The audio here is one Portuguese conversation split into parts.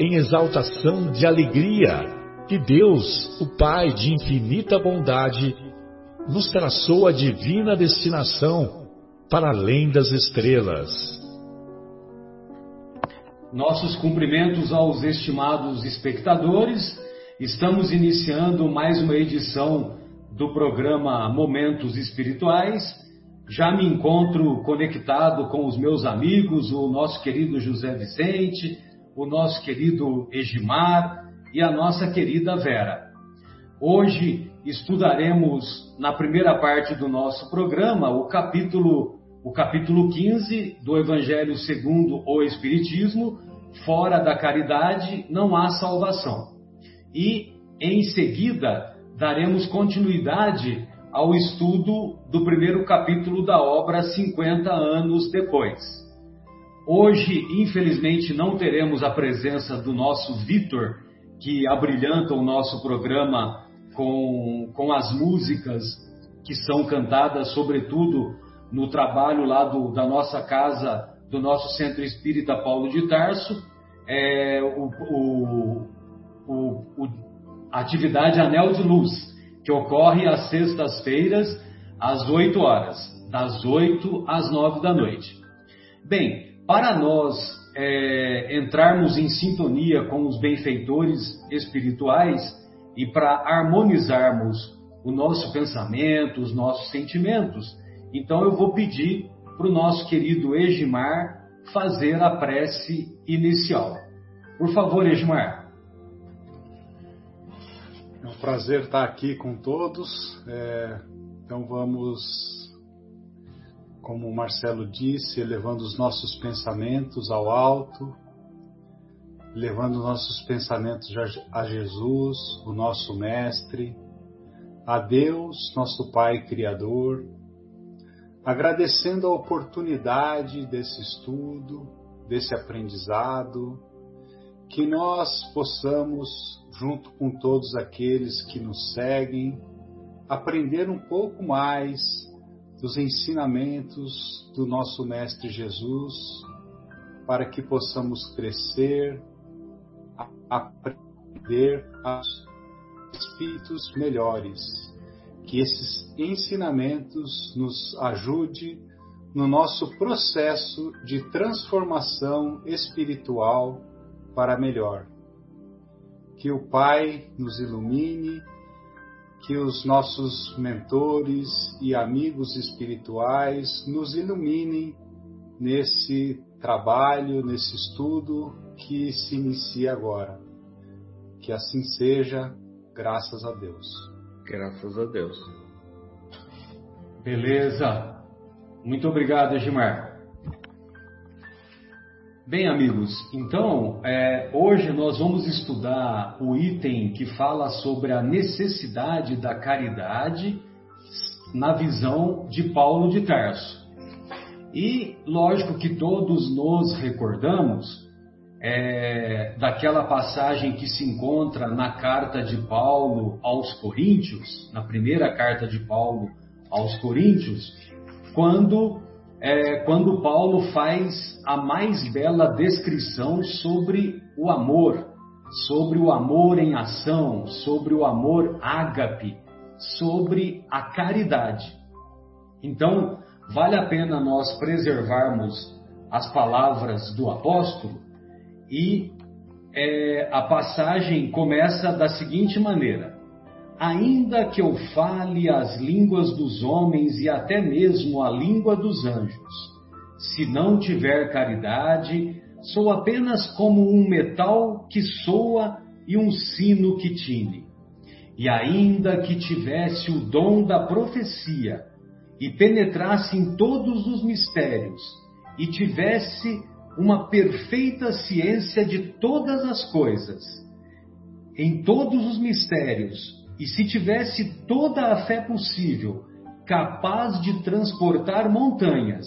em exaltação de alegria que Deus, o Pai de infinita bondade, nos traçou a divina destinação para além das estrelas. Nossos cumprimentos aos estimados espectadores Estamos iniciando mais uma edição do programa Momentos Espirituais. Já me encontro conectado com os meus amigos, o nosso querido José Vicente, o nosso querido Egimar e a nossa querida Vera. Hoje estudaremos na primeira parte do nosso programa o capítulo o capítulo 15 do Evangelho segundo o Espiritismo, fora da caridade não há salvação e, em seguida, daremos continuidade ao estudo do primeiro capítulo da obra 50 anos depois. Hoje, infelizmente, não teremos a presença do nosso Vitor, que abrilhanta o nosso programa com, com as músicas que são cantadas, sobretudo no trabalho lá do, da nossa casa, do nosso Centro Espírita Paulo de Tarso. É, o, o, o, a atividade Anel de Luz, que ocorre às sextas-feiras, às 8 horas, das 8 às 9 da noite. Bem, para nós é, entrarmos em sintonia com os benfeitores espirituais e para harmonizarmos o nosso pensamento, os nossos sentimentos, então eu vou pedir para o nosso querido Egimar fazer a prece inicial. Por favor, Egimar. É um prazer estar aqui com todos. É, então vamos, como o Marcelo disse, elevando os nossos pensamentos ao alto, levando nossos pensamentos a Jesus, o nosso Mestre, a Deus, nosso Pai Criador, agradecendo a oportunidade desse estudo, desse aprendizado, que nós possamos junto com todos aqueles que nos seguem, aprender um pouco mais dos ensinamentos do nosso Mestre Jesus, para que possamos crescer, aprender a espíritos melhores. Que esses ensinamentos nos ajude no nosso processo de transformação espiritual para melhor que o Pai nos ilumine, que os nossos mentores e amigos espirituais nos iluminem nesse trabalho, nesse estudo que se inicia agora. Que assim seja, graças a Deus. Graças a Deus. Beleza. Muito obrigado, Gilmar. Bem, amigos, então é, hoje nós vamos estudar o item que fala sobre a necessidade da caridade na visão de Paulo de Tarso. E lógico que todos nos recordamos é, daquela passagem que se encontra na carta de Paulo aos Coríntios, na primeira carta de Paulo aos Coríntios, quando é quando Paulo faz a mais bela descrição sobre o amor, sobre o amor em ação, sobre o amor ágape, sobre a caridade. Então, vale a pena nós preservarmos as palavras do apóstolo e é, a passagem começa da seguinte maneira: ainda que eu fale as línguas dos homens e até mesmo a língua dos anjos, se não tiver caridade, sou apenas como um metal que soa e um sino que tine. E ainda que tivesse o dom da profecia e penetrasse em todos os mistérios e tivesse uma perfeita ciência de todas as coisas, em todos os mistérios, e se tivesse toda a fé possível, capaz de transportar montanhas,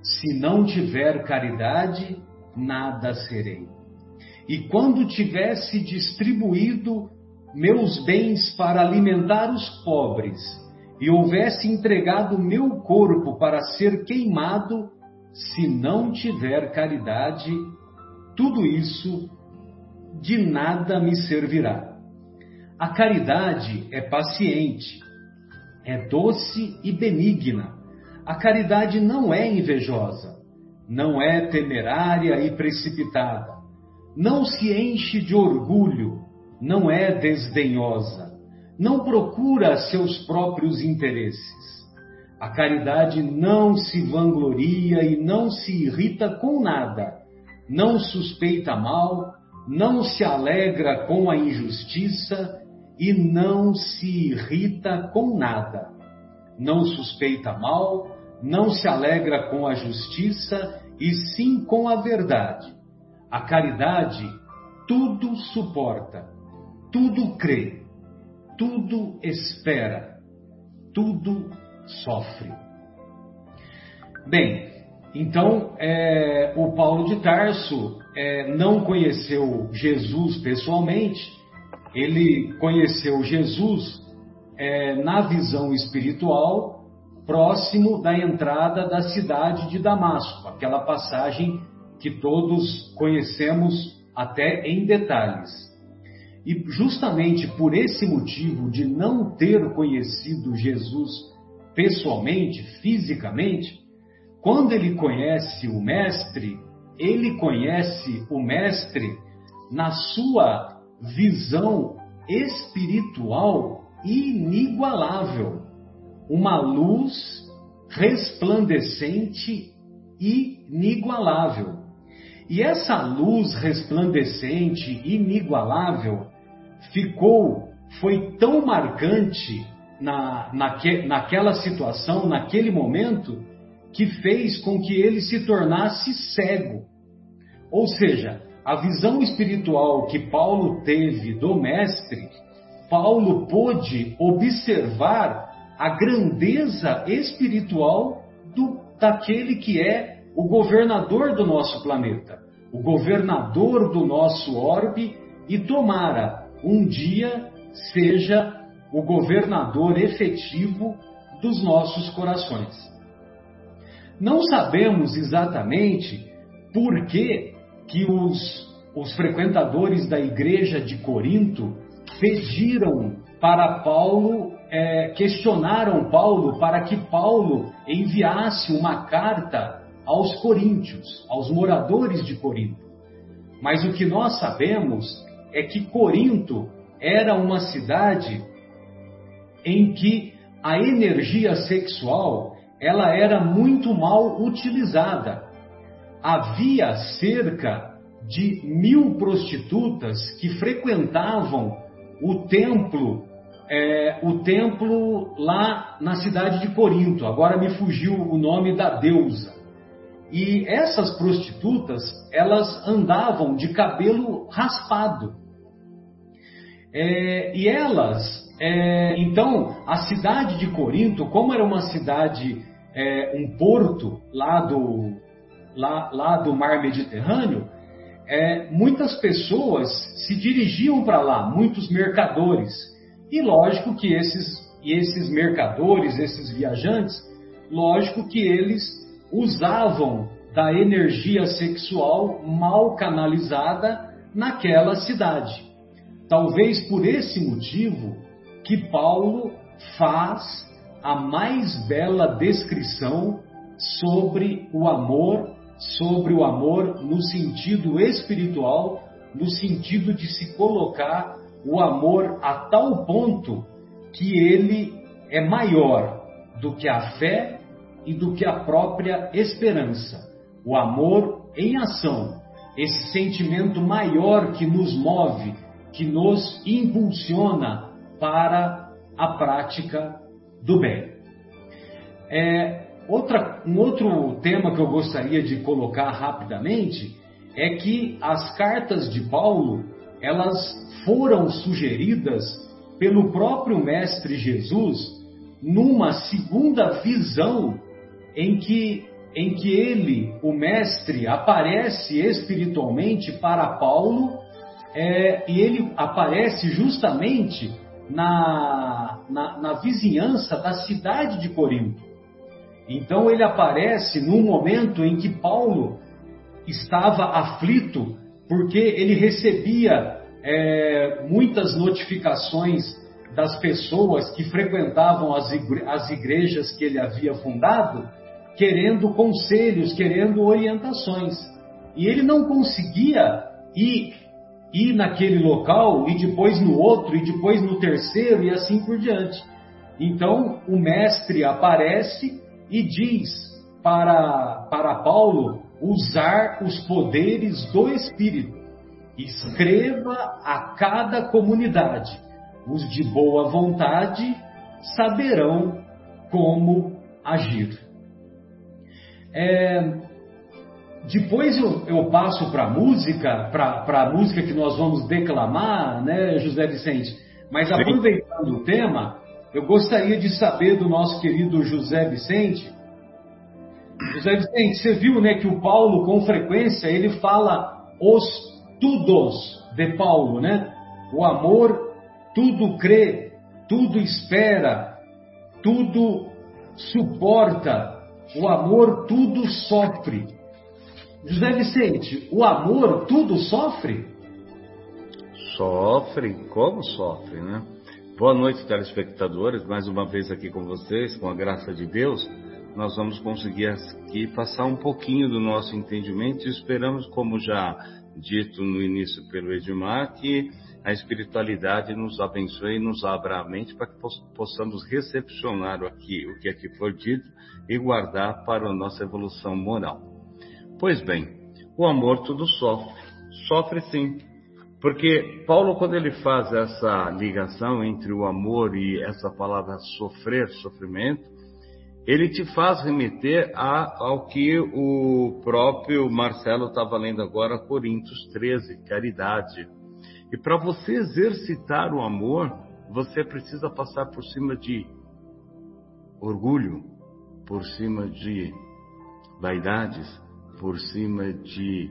se não tiver caridade, nada serei. E quando tivesse distribuído meus bens para alimentar os pobres, e houvesse entregado meu corpo para ser queimado, se não tiver caridade, tudo isso de nada me servirá. A caridade é paciente, é doce e benigna. A caridade não é invejosa, não é temerária e precipitada, não se enche de orgulho, não é desdenhosa, não procura seus próprios interesses. A caridade não se vangloria e não se irrita com nada, não suspeita mal, não se alegra com a injustiça e não se irrita com nada. Não suspeita mal, não se alegra com a justiça e sim com a verdade. A caridade tudo suporta, tudo crê, tudo espera, tudo sofre. Bem, então é, o Paulo de Tarso é, não conheceu Jesus pessoalmente, ele conheceu Jesus é, na visão espiritual próximo da entrada da cidade de Damasco, aquela passagem que todos conhecemos até em detalhes. E justamente por esse motivo de não ter conhecido Jesus pessoalmente, fisicamente, quando ele conhece o Mestre, ele conhece o Mestre na sua visão espiritual inigualável uma luz resplandecente inigualável. E essa luz resplandecente inigualável ficou, foi tão marcante na, naque, naquela situação, naquele momento, que fez com que ele se tornasse cego. Ou seja, a visão espiritual que Paulo teve do Mestre, Paulo pôde observar a grandeza espiritual do, daquele que é o governador do nosso planeta, o governador do nosso orbe, e tomara um dia seja o governador efetivo dos nossos corações. Não sabemos exatamente por que, que os, os frequentadores da igreja de Corinto pediram para Paulo é, questionaram Paulo para que Paulo enviasse uma carta aos coríntios, aos moradores de Corinto. Mas o que nós sabemos é que Corinto era uma cidade em que a energia sexual ela era muito mal utilizada. Havia cerca de mil prostitutas que frequentavam o templo é, o templo lá na cidade de Corinto. Agora me fugiu o nome da deusa. E essas prostitutas, elas andavam de cabelo raspado. É, e elas, é, então, a cidade de Corinto, como era uma cidade, é, um porto lá do, lá, lá do mar Mediterrâneo, é, muitas pessoas se dirigiam para lá, muitos mercadores. E lógico que esses, esses mercadores, esses viajantes, lógico que eles usavam da energia sexual mal canalizada naquela cidade. Talvez por esse motivo que Paulo faz a mais bela descrição sobre o amor, sobre o amor no sentido espiritual, no sentido de se colocar o amor a tal ponto que ele é maior do que a fé e do que a própria esperança. O amor em ação, esse sentimento maior que nos move, que nos impulsiona para a prática do bem. É, outra, um outro tema que eu gostaria de colocar rapidamente é que as cartas de Paulo elas foram sugeridas pelo próprio Mestre Jesus numa segunda visão em que, em que ele, o Mestre, aparece espiritualmente para Paulo é, e ele aparece justamente na, na, na vizinhança da cidade de Corinto. Então ele aparece num momento em que Paulo estava aflito porque ele recebia é, muitas notificações das pessoas que frequentavam as, igre as igrejas que ele havia fundado, querendo conselhos, querendo orientações. E ele não conseguia ir, ir naquele local e depois no outro e depois no terceiro e assim por diante. Então o mestre aparece e diz para, para Paulo usar os poderes do Espírito. Escreva a cada comunidade. Os de boa vontade saberão como agir. É, depois eu, eu passo para a música, para a música que nós vamos declamar, né, José Vicente? Mas aproveitando o tema, eu gostaria de saber do nosso querido José Vicente José Vicente, você viu né, que o Paulo, com frequência, ele fala os tudos de Paulo, né? O amor tudo crê, tudo espera, tudo suporta, o amor tudo sofre. José Vicente, o amor tudo sofre? Sofre, como sofre, né? Boa noite, telespectadores, mais uma vez aqui com vocês, com a graça de Deus nós vamos conseguir aqui passar um pouquinho do nosso entendimento e esperamos, como já dito no início pelo Edmar, que a espiritualidade nos abençoe e nos abra a mente para que possamos recepcionar aqui, o que aqui for dito e guardar para a nossa evolução moral. Pois bem, o amor tudo sofre. Sofre sim. Porque Paulo, quando ele faz essa ligação entre o amor e essa palavra sofrer, sofrimento, ele te faz remeter a, ao que o próprio Marcelo estava lendo agora, Coríntios 13, caridade. E para você exercitar o amor, você precisa passar por cima de orgulho, por cima de vaidades, por cima de,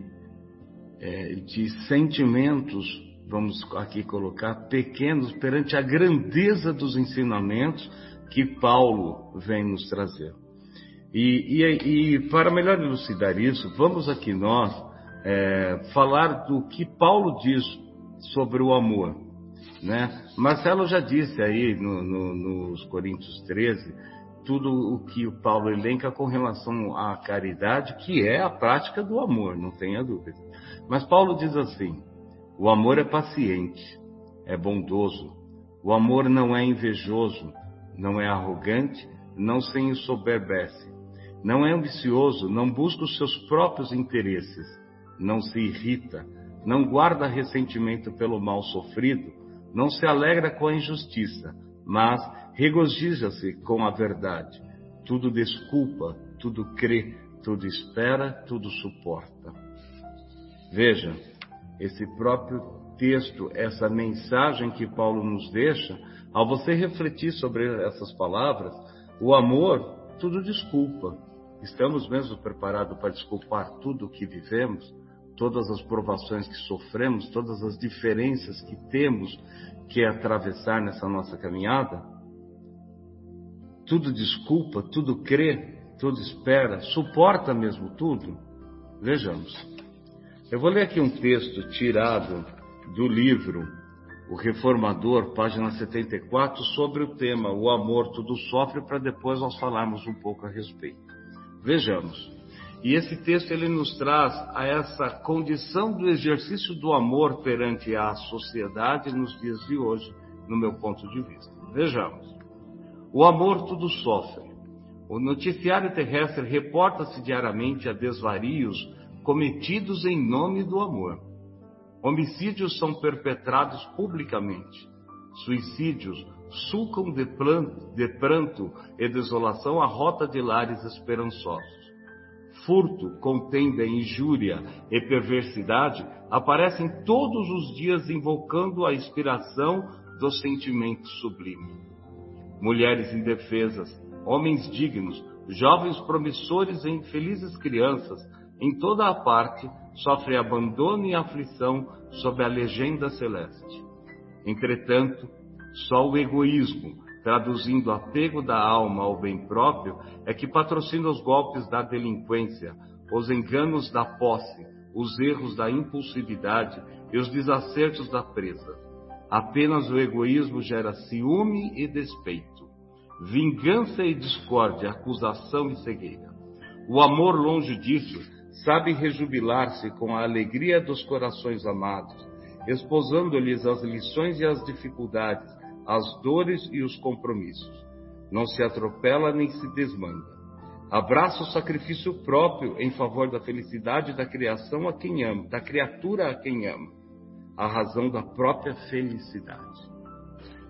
é, de sentimentos, vamos aqui colocar, pequenos perante a grandeza dos ensinamentos que Paulo vem nos trazer. E, e, e para melhor elucidar isso, vamos aqui nós é, falar do que Paulo diz sobre o amor. Né? Marcelo já disse aí no, no, nos Coríntios 13 tudo o que o Paulo elenca com relação à caridade, que é a prática do amor, não tenha dúvida. Mas Paulo diz assim: o amor é paciente, é bondoso, o amor não é invejoso, não é arrogante, não se ensoberbece, não é ambicioso, não busca os seus próprios interesses, não se irrita, não guarda ressentimento pelo mal sofrido, não se alegra com a injustiça, mas regozija-se com a verdade. Tudo desculpa, tudo crê, tudo espera, tudo suporta. Veja, esse próprio texto, essa mensagem que Paulo nos deixa, ao você refletir sobre essas palavras, o amor tudo desculpa. Estamos mesmo preparados para desculpar tudo o que vivemos, todas as provações que sofremos, todas as diferenças que temos que atravessar nessa nossa caminhada? Tudo desculpa, tudo crê, tudo espera, suporta mesmo tudo? Vejamos. Eu vou ler aqui um texto tirado do livro o Reformador, página 74, sobre o tema O amor tudo sofre, para depois nós falarmos um pouco a respeito. Vejamos. E esse texto ele nos traz a essa condição do exercício do amor perante a sociedade nos dias de hoje, no meu ponto de vista. Vejamos. O amor tudo sofre. O noticiário terrestre reporta-se diariamente a desvarios cometidos em nome do amor. Homicídios são perpetrados publicamente. Suicídios sulcam de, de pranto e desolação a rota de lares esperançosos. Furto, contenda, injúria e perversidade aparecem todos os dias invocando a inspiração do sentimento sublime. Mulheres indefesas, homens dignos, jovens promissores e infelizes crianças, em toda a parte, sofrem abandono e aflição sob a legenda celeste. Entretanto, só o egoísmo, traduzindo apego da alma ao bem próprio, é que patrocina os golpes da delinquência, os enganos da posse, os erros da impulsividade e os desacertos da presa. Apenas o egoísmo gera ciúme e despeito, vingança e discórdia, acusação e cegueira. O amor, longe disso, sabe rejubilar-se com a alegria dos corações amados, exposando-lhes as lições e as dificuldades, as dores e os compromissos. Não se atropela nem se desmanda. Abraça o sacrifício próprio em favor da felicidade da criação a quem ama, da criatura a quem ama, a razão da própria felicidade.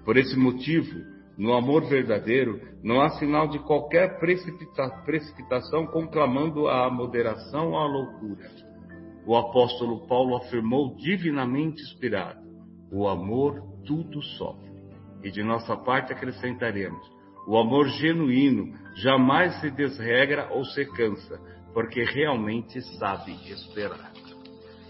Por esse motivo, no amor verdadeiro, não há sinal de qualquer precipita precipitação conclamando a moderação ou a loucura. O apóstolo Paulo afirmou divinamente inspirado: o amor tudo sofre. E de nossa parte acrescentaremos: o amor genuíno jamais se desregra ou se cansa, porque realmente sabe esperar.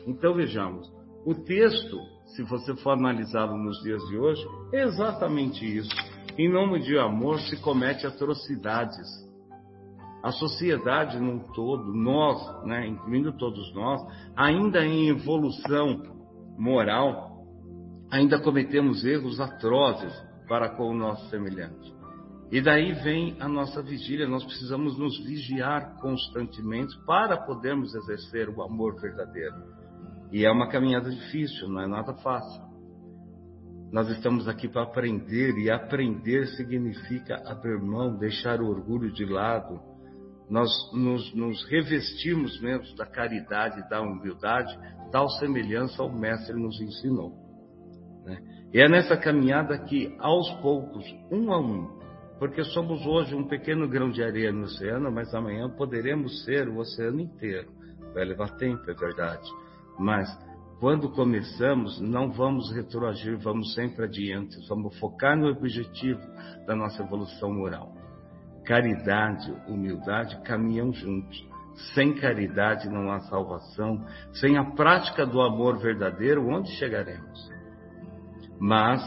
Então vejamos, o texto, se você for analisá-lo nos dias de hoje, é exatamente isso. Em nome de amor se comete atrocidades. A sociedade num todo, nós, né, incluindo todos nós, ainda em evolução moral, ainda cometemos erros atrozes para com o nosso semelhante. E daí vem a nossa vigília, nós precisamos nos vigiar constantemente para podermos exercer o amor verdadeiro. E é uma caminhada difícil, não é nada fácil. Nós estamos aqui para aprender, e aprender significa abrir mão, deixar o orgulho de lado. Nós nos, nos revestimos mesmo da caridade, da humildade, tal semelhança ao Mestre nos ensinou. Né? E é nessa caminhada que, aos poucos, um a um, porque somos hoje um pequeno grão de areia no oceano, mas amanhã poderemos ser o oceano inteiro. Vai levar tempo, é verdade. Mas quando começamos, não vamos retroagir, vamos sempre adiante, vamos focar no objetivo da nossa evolução moral. Caridade, humildade caminham juntos. Sem caridade não há salvação. Sem a prática do amor verdadeiro, onde chegaremos? Mas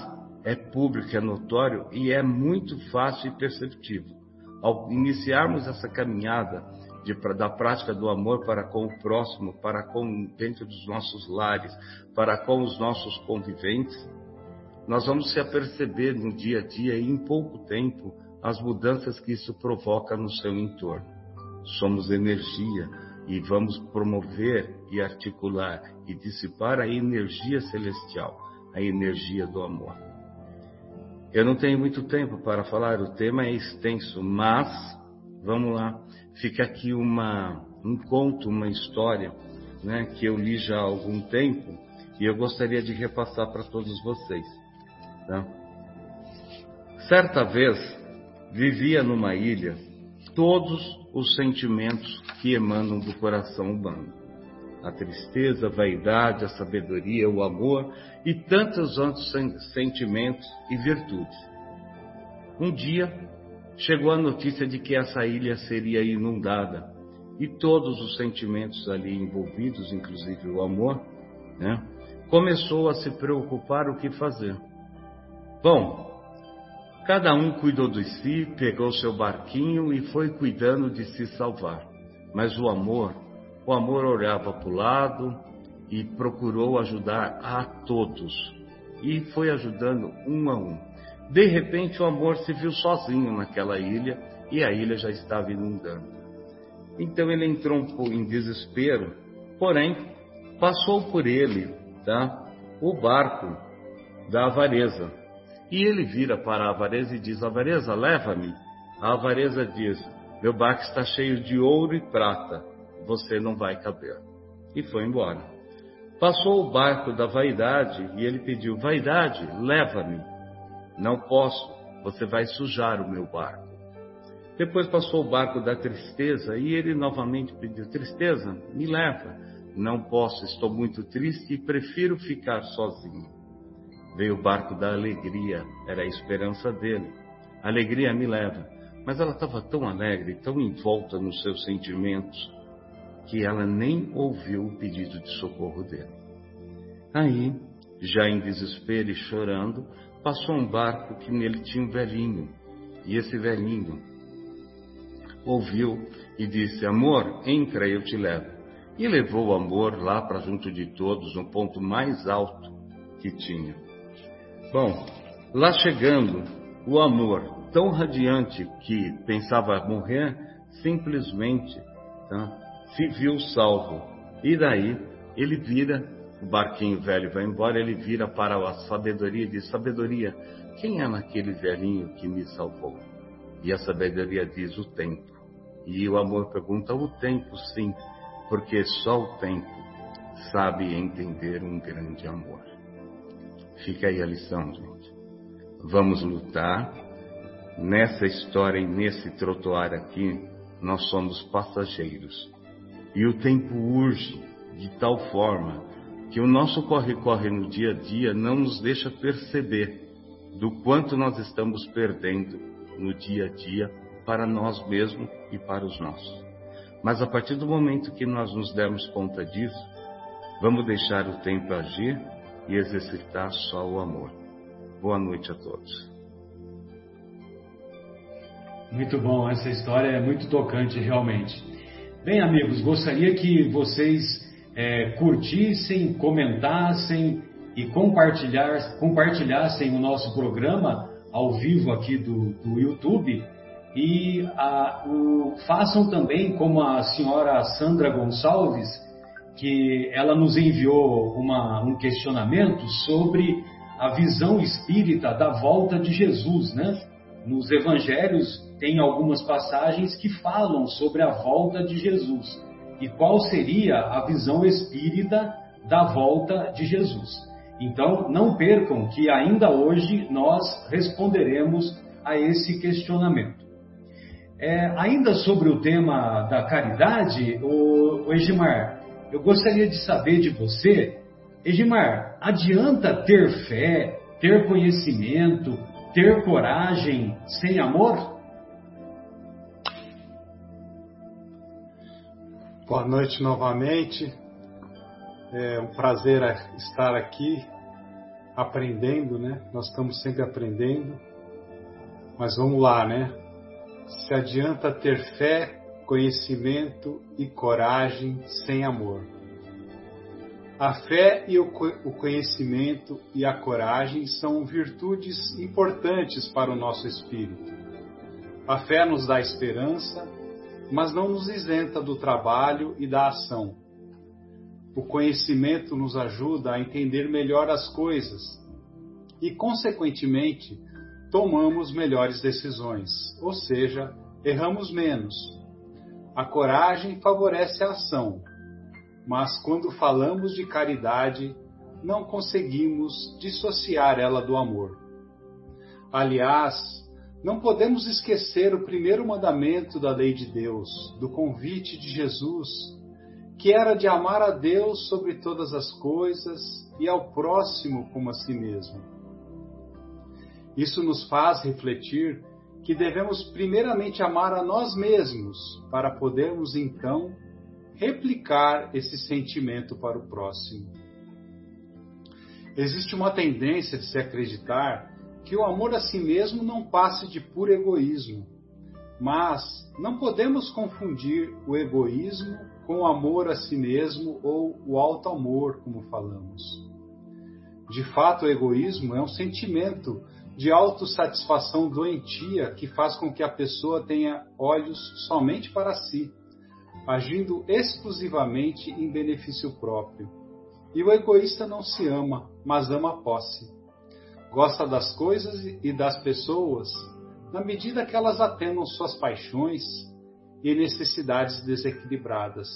é público, é notório e é muito fácil e perceptível. Ao iniciarmos essa caminhada de, da prática do amor para com o próximo, para com dentro dos nossos lares, para com os nossos conviventes, nós vamos se aperceber no dia a dia e em pouco tempo as mudanças que isso provoca no seu entorno. Somos energia e vamos promover e articular e dissipar a energia celestial, a energia do amor. Eu não tenho muito tempo para falar, o tema é extenso, mas vamos lá fica aqui uma, um conto, uma história, né, que eu li já há algum tempo e eu gostaria de repassar para todos vocês. Tá? Certa vez vivia numa ilha todos os sentimentos que emanam do coração humano: a tristeza, a vaidade, a sabedoria, o amor e tantos outros sentimentos e virtudes. Um dia chegou a notícia de que essa ilha seria inundada e todos os sentimentos ali envolvidos, inclusive o amor, né, começou a se preocupar o que fazer. Bom, cada um cuidou de si, pegou seu barquinho e foi cuidando de se salvar. Mas o amor, o amor olhava para o lado e procurou ajudar a todos. E foi ajudando um a um. De repente, o amor se viu sozinho naquela ilha e a ilha já estava inundando. Então ele entrou em desespero, porém, passou por ele tá, o barco da avareza. E ele vira para a avareza e diz: Avareza, leva-me. A avareza diz: Meu barco está cheio de ouro e prata, você não vai caber. E foi embora. Passou o barco da vaidade e ele pediu: Vaidade, leva-me. Não posso, você vai sujar o meu barco. Depois passou o barco da tristeza e ele novamente pediu: Tristeza, me leva. Não posso, estou muito triste e prefiro ficar sozinho. Veio o barco da alegria, era a esperança dele. Alegria me leva. Mas ela estava tão alegre, tão envolta nos seus sentimentos, que ela nem ouviu o pedido de socorro dele. Aí, já em desespero e chorando, passou um barco que nele tinha um velhinho. E esse velhinho ouviu e disse: Amor, entra, eu te levo. E levou o amor lá para junto de todos, no ponto mais alto que tinha. Bom, lá chegando, o amor, tão radiante que pensava morrer, simplesmente tá, se viu salvo. E daí ele vira, o barquinho velho vai embora, ele vira para a sabedoria e diz: Sabedoria, quem é naquele velhinho que me salvou? E a sabedoria diz: O tempo. E o amor pergunta: o tempo, sim, porque só o tempo sabe entender um grande amor. Fica aí a lição, gente. Vamos lutar. Nessa história e nesse trotuar aqui, nós somos passageiros. E o tempo urge de tal forma que o nosso corre-corre no dia a dia não nos deixa perceber do quanto nós estamos perdendo no dia a dia para nós mesmos e para os nossos. Mas a partir do momento que nós nos dermos conta disso, vamos deixar o tempo agir e exercitar só o amor. Boa noite a todos. Muito bom, essa história é muito tocante realmente. Bem, amigos, gostaria que vocês é, curtissem, comentassem e compartilhar, compartilhassem o nosso programa ao vivo aqui do, do YouTube e a, o, façam também como a senhora Sandra Gonçalves, que ela nos enviou uma, um questionamento sobre a visão espírita da volta de Jesus, né? Nos evangelhos tem algumas passagens que falam sobre a volta de Jesus. E qual seria a visão espírita da volta de Jesus? Então, não percam que ainda hoje nós responderemos a esse questionamento. É, ainda sobre o tema da caridade, o, o Egimar, eu gostaria de saber de você, Egimar, adianta ter fé, ter conhecimento, ter coragem sem amor? Boa noite novamente. É um prazer estar aqui aprendendo, né? Nós estamos sempre aprendendo. Mas vamos lá, né? se adianta ter fé, conhecimento e coragem sem amor. A fé e o conhecimento e a coragem são virtudes importantes para o nosso espírito. A fé nos dá esperança, mas não nos isenta do trabalho e da ação. O conhecimento nos ajuda a entender melhor as coisas e, consequentemente, tomamos melhores decisões, ou seja, erramos menos. A coragem favorece a ação, mas quando falamos de caridade, não conseguimos dissociar ela do amor. Aliás, não podemos esquecer o primeiro mandamento da lei de Deus, do convite de Jesus, que era de amar a Deus sobre todas as coisas e ao próximo como a si mesmo. Isso nos faz refletir que devemos primeiramente amar a nós mesmos para podermos então replicar esse sentimento para o próximo. Existe uma tendência de se acreditar que o amor a si mesmo não passe de puro egoísmo, mas não podemos confundir o egoísmo com o amor a si mesmo ou o alto amor, como falamos. De fato, o egoísmo é um sentimento de autossatisfação doentia que faz com que a pessoa tenha olhos somente para si, agindo exclusivamente em benefício próprio. E o egoísta não se ama, mas ama a posse. Gosta das coisas e das pessoas na medida que elas atenam suas paixões e necessidades desequilibradas.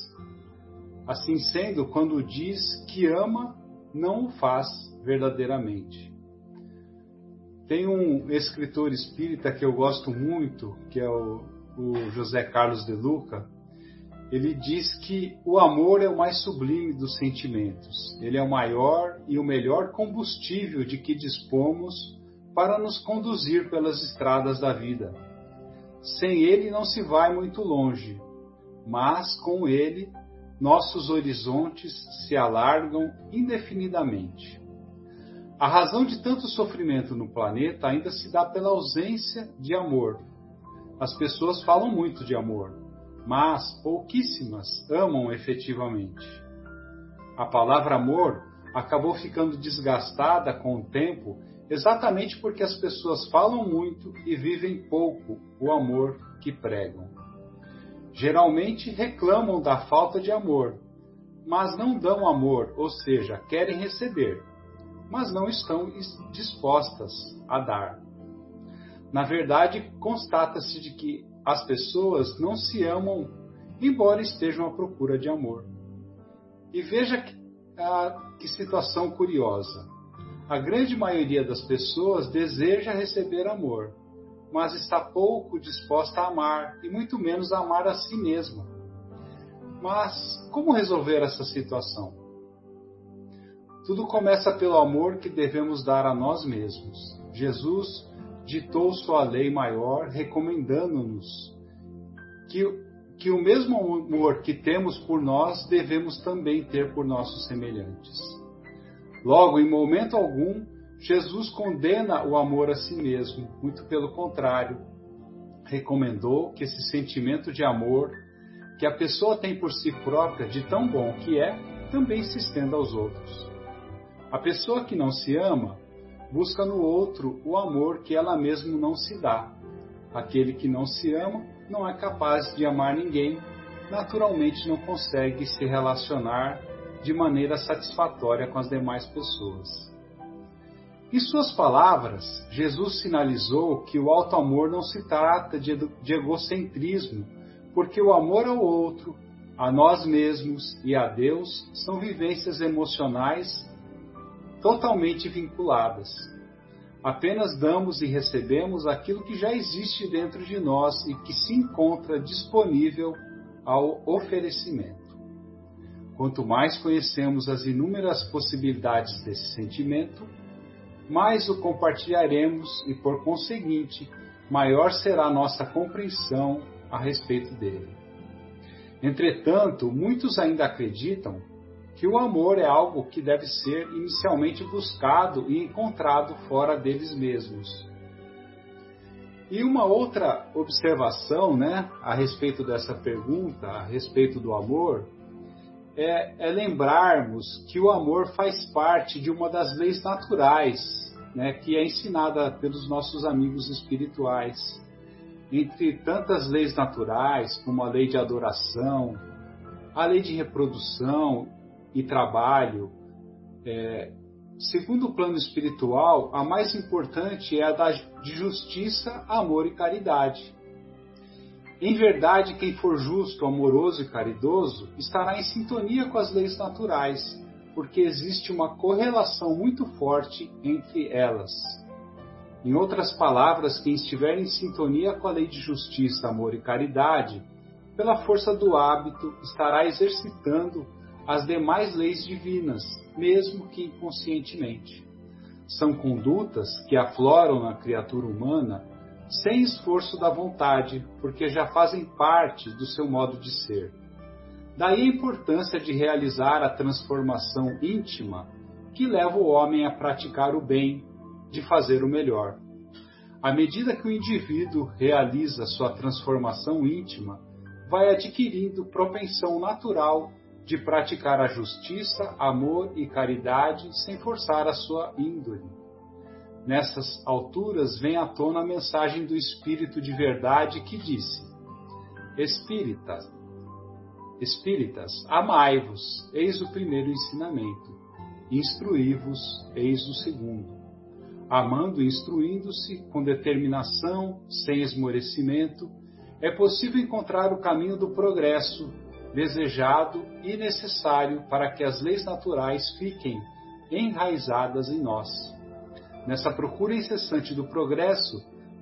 Assim sendo, quando diz que ama, não o faz verdadeiramente. Tem um escritor espírita que eu gosto muito, que é o, o José Carlos de Luca. Ele diz que o amor é o mais sublime dos sentimentos. Ele é o maior e o melhor combustível de que dispomos para nos conduzir pelas estradas da vida. Sem ele não se vai muito longe, mas com ele nossos horizontes se alargam indefinidamente. A razão de tanto sofrimento no planeta ainda se dá pela ausência de amor. As pessoas falam muito de amor, mas pouquíssimas amam efetivamente. A palavra amor acabou ficando desgastada com o tempo exatamente porque as pessoas falam muito e vivem pouco o amor que pregam. Geralmente reclamam da falta de amor, mas não dão amor, ou seja, querem receber, mas não estão dispostas a dar. Na verdade, constata-se de que as pessoas não se amam, embora estejam à procura de amor. E veja que, ah, que situação curiosa. A grande maioria das pessoas deseja receber amor, mas está pouco disposta a amar e muito menos a amar a si mesma. Mas como resolver essa situação? Tudo começa pelo amor que devemos dar a nós mesmos. Jesus ditou sua lei maior, recomendando-nos que, que o mesmo amor que temos por nós devemos também ter por nossos semelhantes. Logo, em momento algum, Jesus condena o amor a si mesmo, muito pelo contrário. Recomendou que esse sentimento de amor que a pessoa tem por si própria, de tão bom que é, também se estenda aos outros. A pessoa que não se ama busca no outro o amor que ela mesma não se dá. Aquele que não se ama não é capaz de amar ninguém, naturalmente não consegue se relacionar de maneira satisfatória com as demais pessoas. Em suas palavras, Jesus sinalizou que o alto amor não se trata de, de egocentrismo, porque o amor ao outro, a nós mesmos e a Deus são vivências emocionais totalmente vinculadas. Apenas damos e recebemos aquilo que já existe dentro de nós e que se encontra disponível ao oferecimento. Quanto mais conhecemos as inúmeras possibilidades desse sentimento, mais o compartilharemos e, por conseguinte, maior será nossa compreensão a respeito dele. Entretanto, muitos ainda acreditam que o amor é algo que deve ser inicialmente buscado e encontrado fora deles mesmos. E uma outra observação né, a respeito dessa pergunta, a respeito do amor, é, é, lembrarmos que o amor faz parte de uma das leis naturais, né, que é ensinada pelos nossos amigos espirituais. Entre tantas leis naturais, como a lei de adoração, a lei de reprodução e trabalho, é, segundo o plano espiritual, a mais importante é a da, de justiça, amor e caridade. Em verdade, quem for justo, amoroso e caridoso estará em sintonia com as leis naturais, porque existe uma correlação muito forte entre elas. Em outras palavras, quem estiver em sintonia com a lei de justiça, amor e caridade, pela força do hábito, estará exercitando as demais leis divinas, mesmo que inconscientemente. São condutas que afloram na criatura humana sem esforço da vontade, porque já fazem parte do seu modo de ser. Daí a importância de realizar a transformação íntima que leva o homem a praticar o bem, de fazer o melhor. À medida que o indivíduo realiza sua transformação íntima, vai adquirindo propensão natural de praticar a justiça, amor e caridade sem forçar a sua índole Nessas alturas vem à tona a mensagem do Espírito de verdade que disse: Espíritas, Espíritas, amai-vos, eis o primeiro ensinamento. Instruí-vos, eis o segundo. amando e instruindo-se com determinação, sem esmorecimento, é possível encontrar o caminho do progresso desejado e necessário para que as leis naturais fiquem enraizadas em nós. Nessa procura incessante do progresso,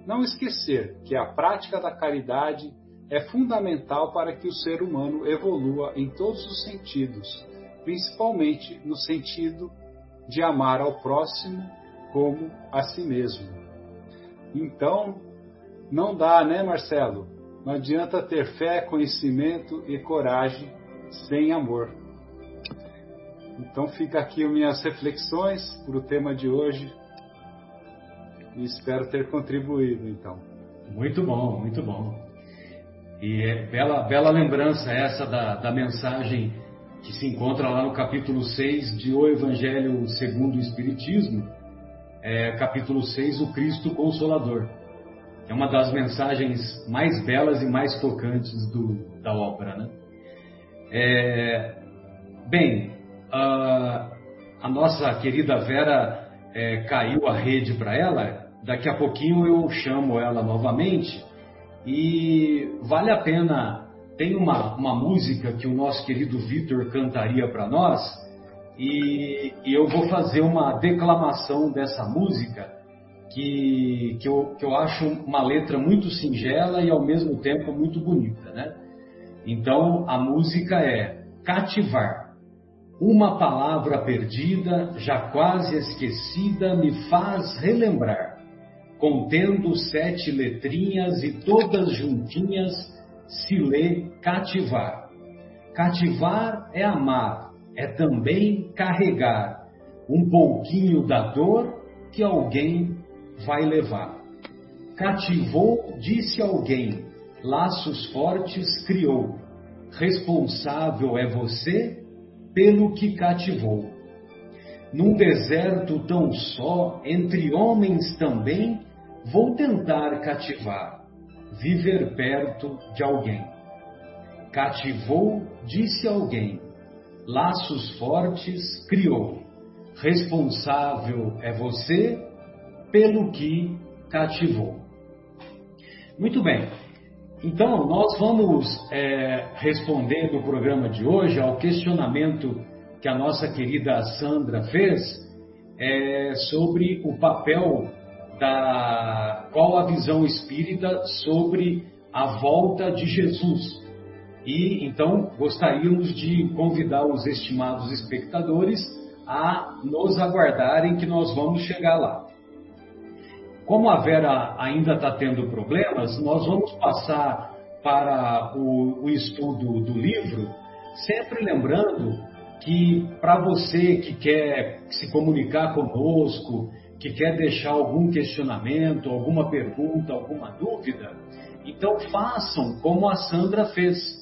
não esquecer que a prática da caridade é fundamental para que o ser humano evolua em todos os sentidos, principalmente no sentido de amar ao próximo como a si mesmo. Então, não dá, né, Marcelo? Não adianta ter fé, conhecimento e coragem sem amor. Então fica aqui minhas reflexões para o tema de hoje e espero ter contribuído então. Muito bom, muito bom. E é bela, bela lembrança essa da, da mensagem que se encontra lá no capítulo 6 de O Evangelho segundo o Espiritismo, é, capítulo 6, o Cristo Consolador. É uma das mensagens mais belas e mais tocantes do, da obra. Né? É, bem, a, a, nossa querida Vera é, caiu a rede para ela, daqui a pouquinho eu chamo ela novamente e vale a pena. Tem uma, uma música que o nosso querido Vitor cantaria para nós e, e, eu vou fazer uma declamação dessa música que, que, eu, que eu acho uma letra muito singela e ao mesmo tempo muito bonita, né? Então a música é Cativar. Uma palavra perdida, já quase esquecida, me faz relembrar contendo sete letrinhas e todas juntinhas se lê cativar. Cativar é amar, é também carregar um pouquinho da dor que alguém vai levar. Cativou, disse alguém, laços fortes criou. Responsável é você pelo que cativou. Num deserto tão só, entre homens também, Vou tentar cativar, viver perto de alguém. Cativou, disse alguém, laços fortes criou. Responsável é você pelo que cativou. Muito bem. Então, nós vamos é, responder no programa de hoje ao questionamento que a nossa querida Sandra fez é, sobre o papel da qual a visão espírita sobre a volta de Jesus. E então gostaríamos de convidar os estimados espectadores a nos aguardarem que nós vamos chegar lá. Como a Vera ainda está tendo problemas, nós vamos passar para o, o estudo do livro, sempre lembrando que para você que quer se comunicar conosco, que quer deixar algum questionamento, alguma pergunta, alguma dúvida, então façam como a Sandra fez.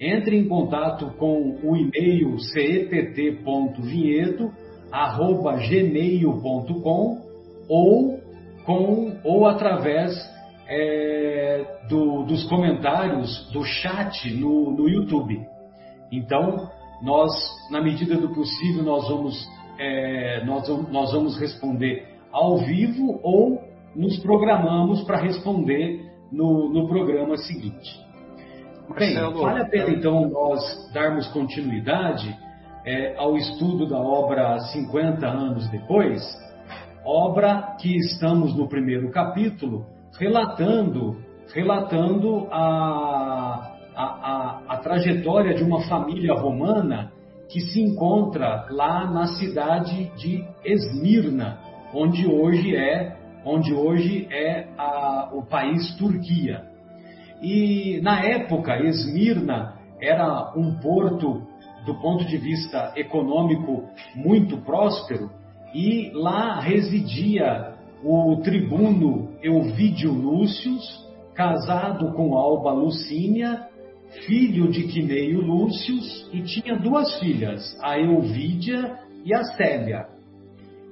Entre em contato com o e-mail cept.vinhedo@gmail.com ou com ou através é, do, dos comentários do chat no, no YouTube. Então, nós, na medida do possível, nós vamos, é, nós, nós vamos responder ao vivo ou nos programamos para responder no, no programa seguinte. Bem, vale a pena então nós darmos continuidade é, ao estudo da obra 50 anos depois, obra que estamos no primeiro capítulo relatando, relatando a, a, a, a trajetória de uma família romana que se encontra lá na cidade de Esmirna, onde hoje é, onde hoje é a, o país Turquia. E na época, Esmirna era um porto do ponto de vista econômico muito próspero e lá residia o tribuno Elvídio Lúcio, casado com Alba Lucínia, filho de Quineio Lúcio, e tinha duas filhas, a Elvídia e a Célia.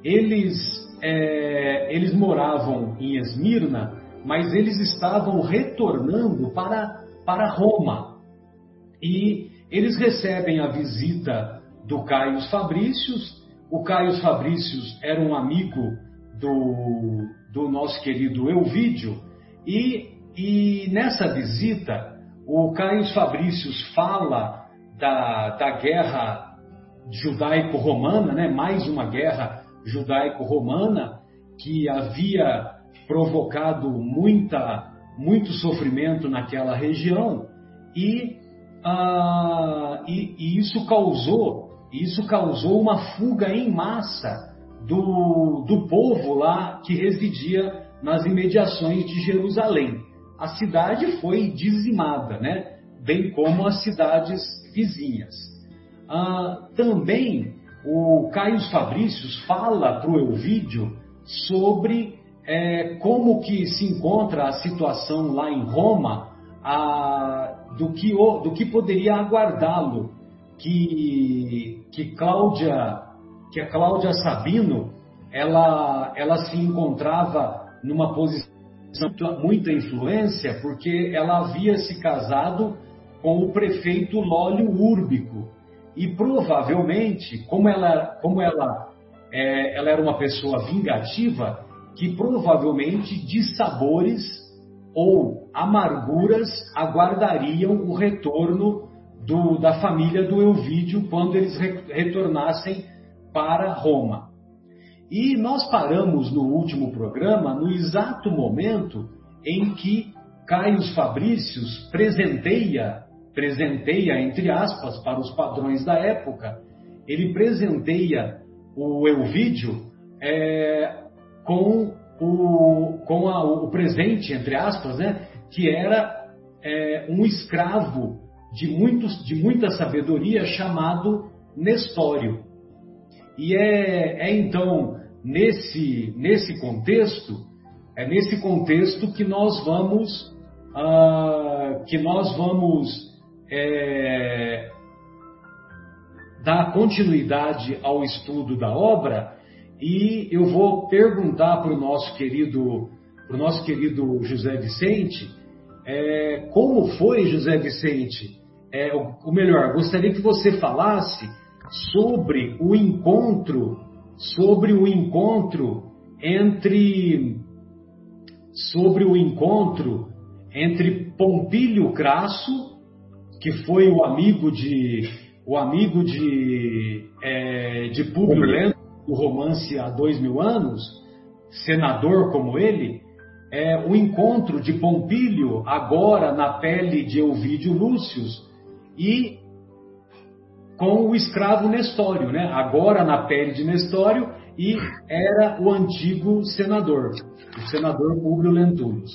Eles é, eles moravam em Esmirna, mas eles estavam retornando para, para Roma. E eles recebem a visita do Caio Fabrícios. O Caio Fabrícios era um amigo do, do nosso querido Elvídio, e, e nessa visita o Caio Fabrícios fala da, da guerra judaico-romana, né? mais uma guerra judaico-romana que havia provocado muita, muito sofrimento naquela região e, ah, e, e isso causou isso causou uma fuga em massa do, do povo lá que residia nas imediações de Jerusalém. A cidade foi dizimada, né? bem como as cidades vizinhas. Ah, também o Caio Fabrícios fala para o Elvídio sobre é, como que se encontra a situação lá em Roma, a, do, que, do que poderia aguardá-lo, que, que Cláudia, que a Cláudia Sabino, ela, ela se encontrava numa posição de muita influência, porque ela havia se casado com o prefeito Lólio Úrbico. E provavelmente, como ela, como ela, é, ela era uma pessoa vingativa, que provavelmente dissabores ou amarguras aguardariam o retorno do, da família do Elvídio quando eles re, retornassem para Roma. E nós paramos no último programa no exato momento em que Caio Fabrícios presenteia, presenteia entre aspas para os padrões da época, ele presenteia o Elvídio é, com, o, com a, o presente entre aspas, né, que era é, um escravo de, muitos, de muita sabedoria chamado Nestório. E é, é então nesse, nesse contexto, é nesse contexto que nós vamos, ah, que nós vamos é, dar continuidade ao estudo da obra e eu vou perguntar para o nosso querido, para o nosso querido José Vicente, é, como foi José Vicente? É, o melhor, gostaria que você falasse sobre o encontro sobre o encontro entre sobre o encontro entre Pompílio Crasso, que foi o amigo de o amigo de é, de Públio Lento do romance há dois mil anos, senador como ele, é o encontro de Pompílio agora na pele de Ovídio Lúcius e com o escravo Nestório, né? agora na pele de Nestório, e era o antigo senador, o senador Públio Lentulus.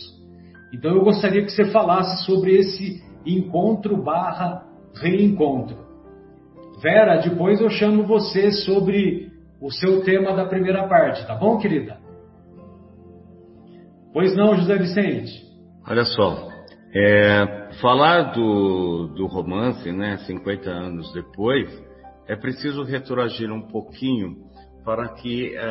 Então eu gostaria que você falasse sobre esse encontro barra reencontro. Vera, depois eu chamo você sobre o seu tema da primeira parte, tá bom, querida? Pois não, José Vicente? Olha só, é, falar do, do romance, né, 50 anos depois, é preciso retroagir um pouquinho para que é,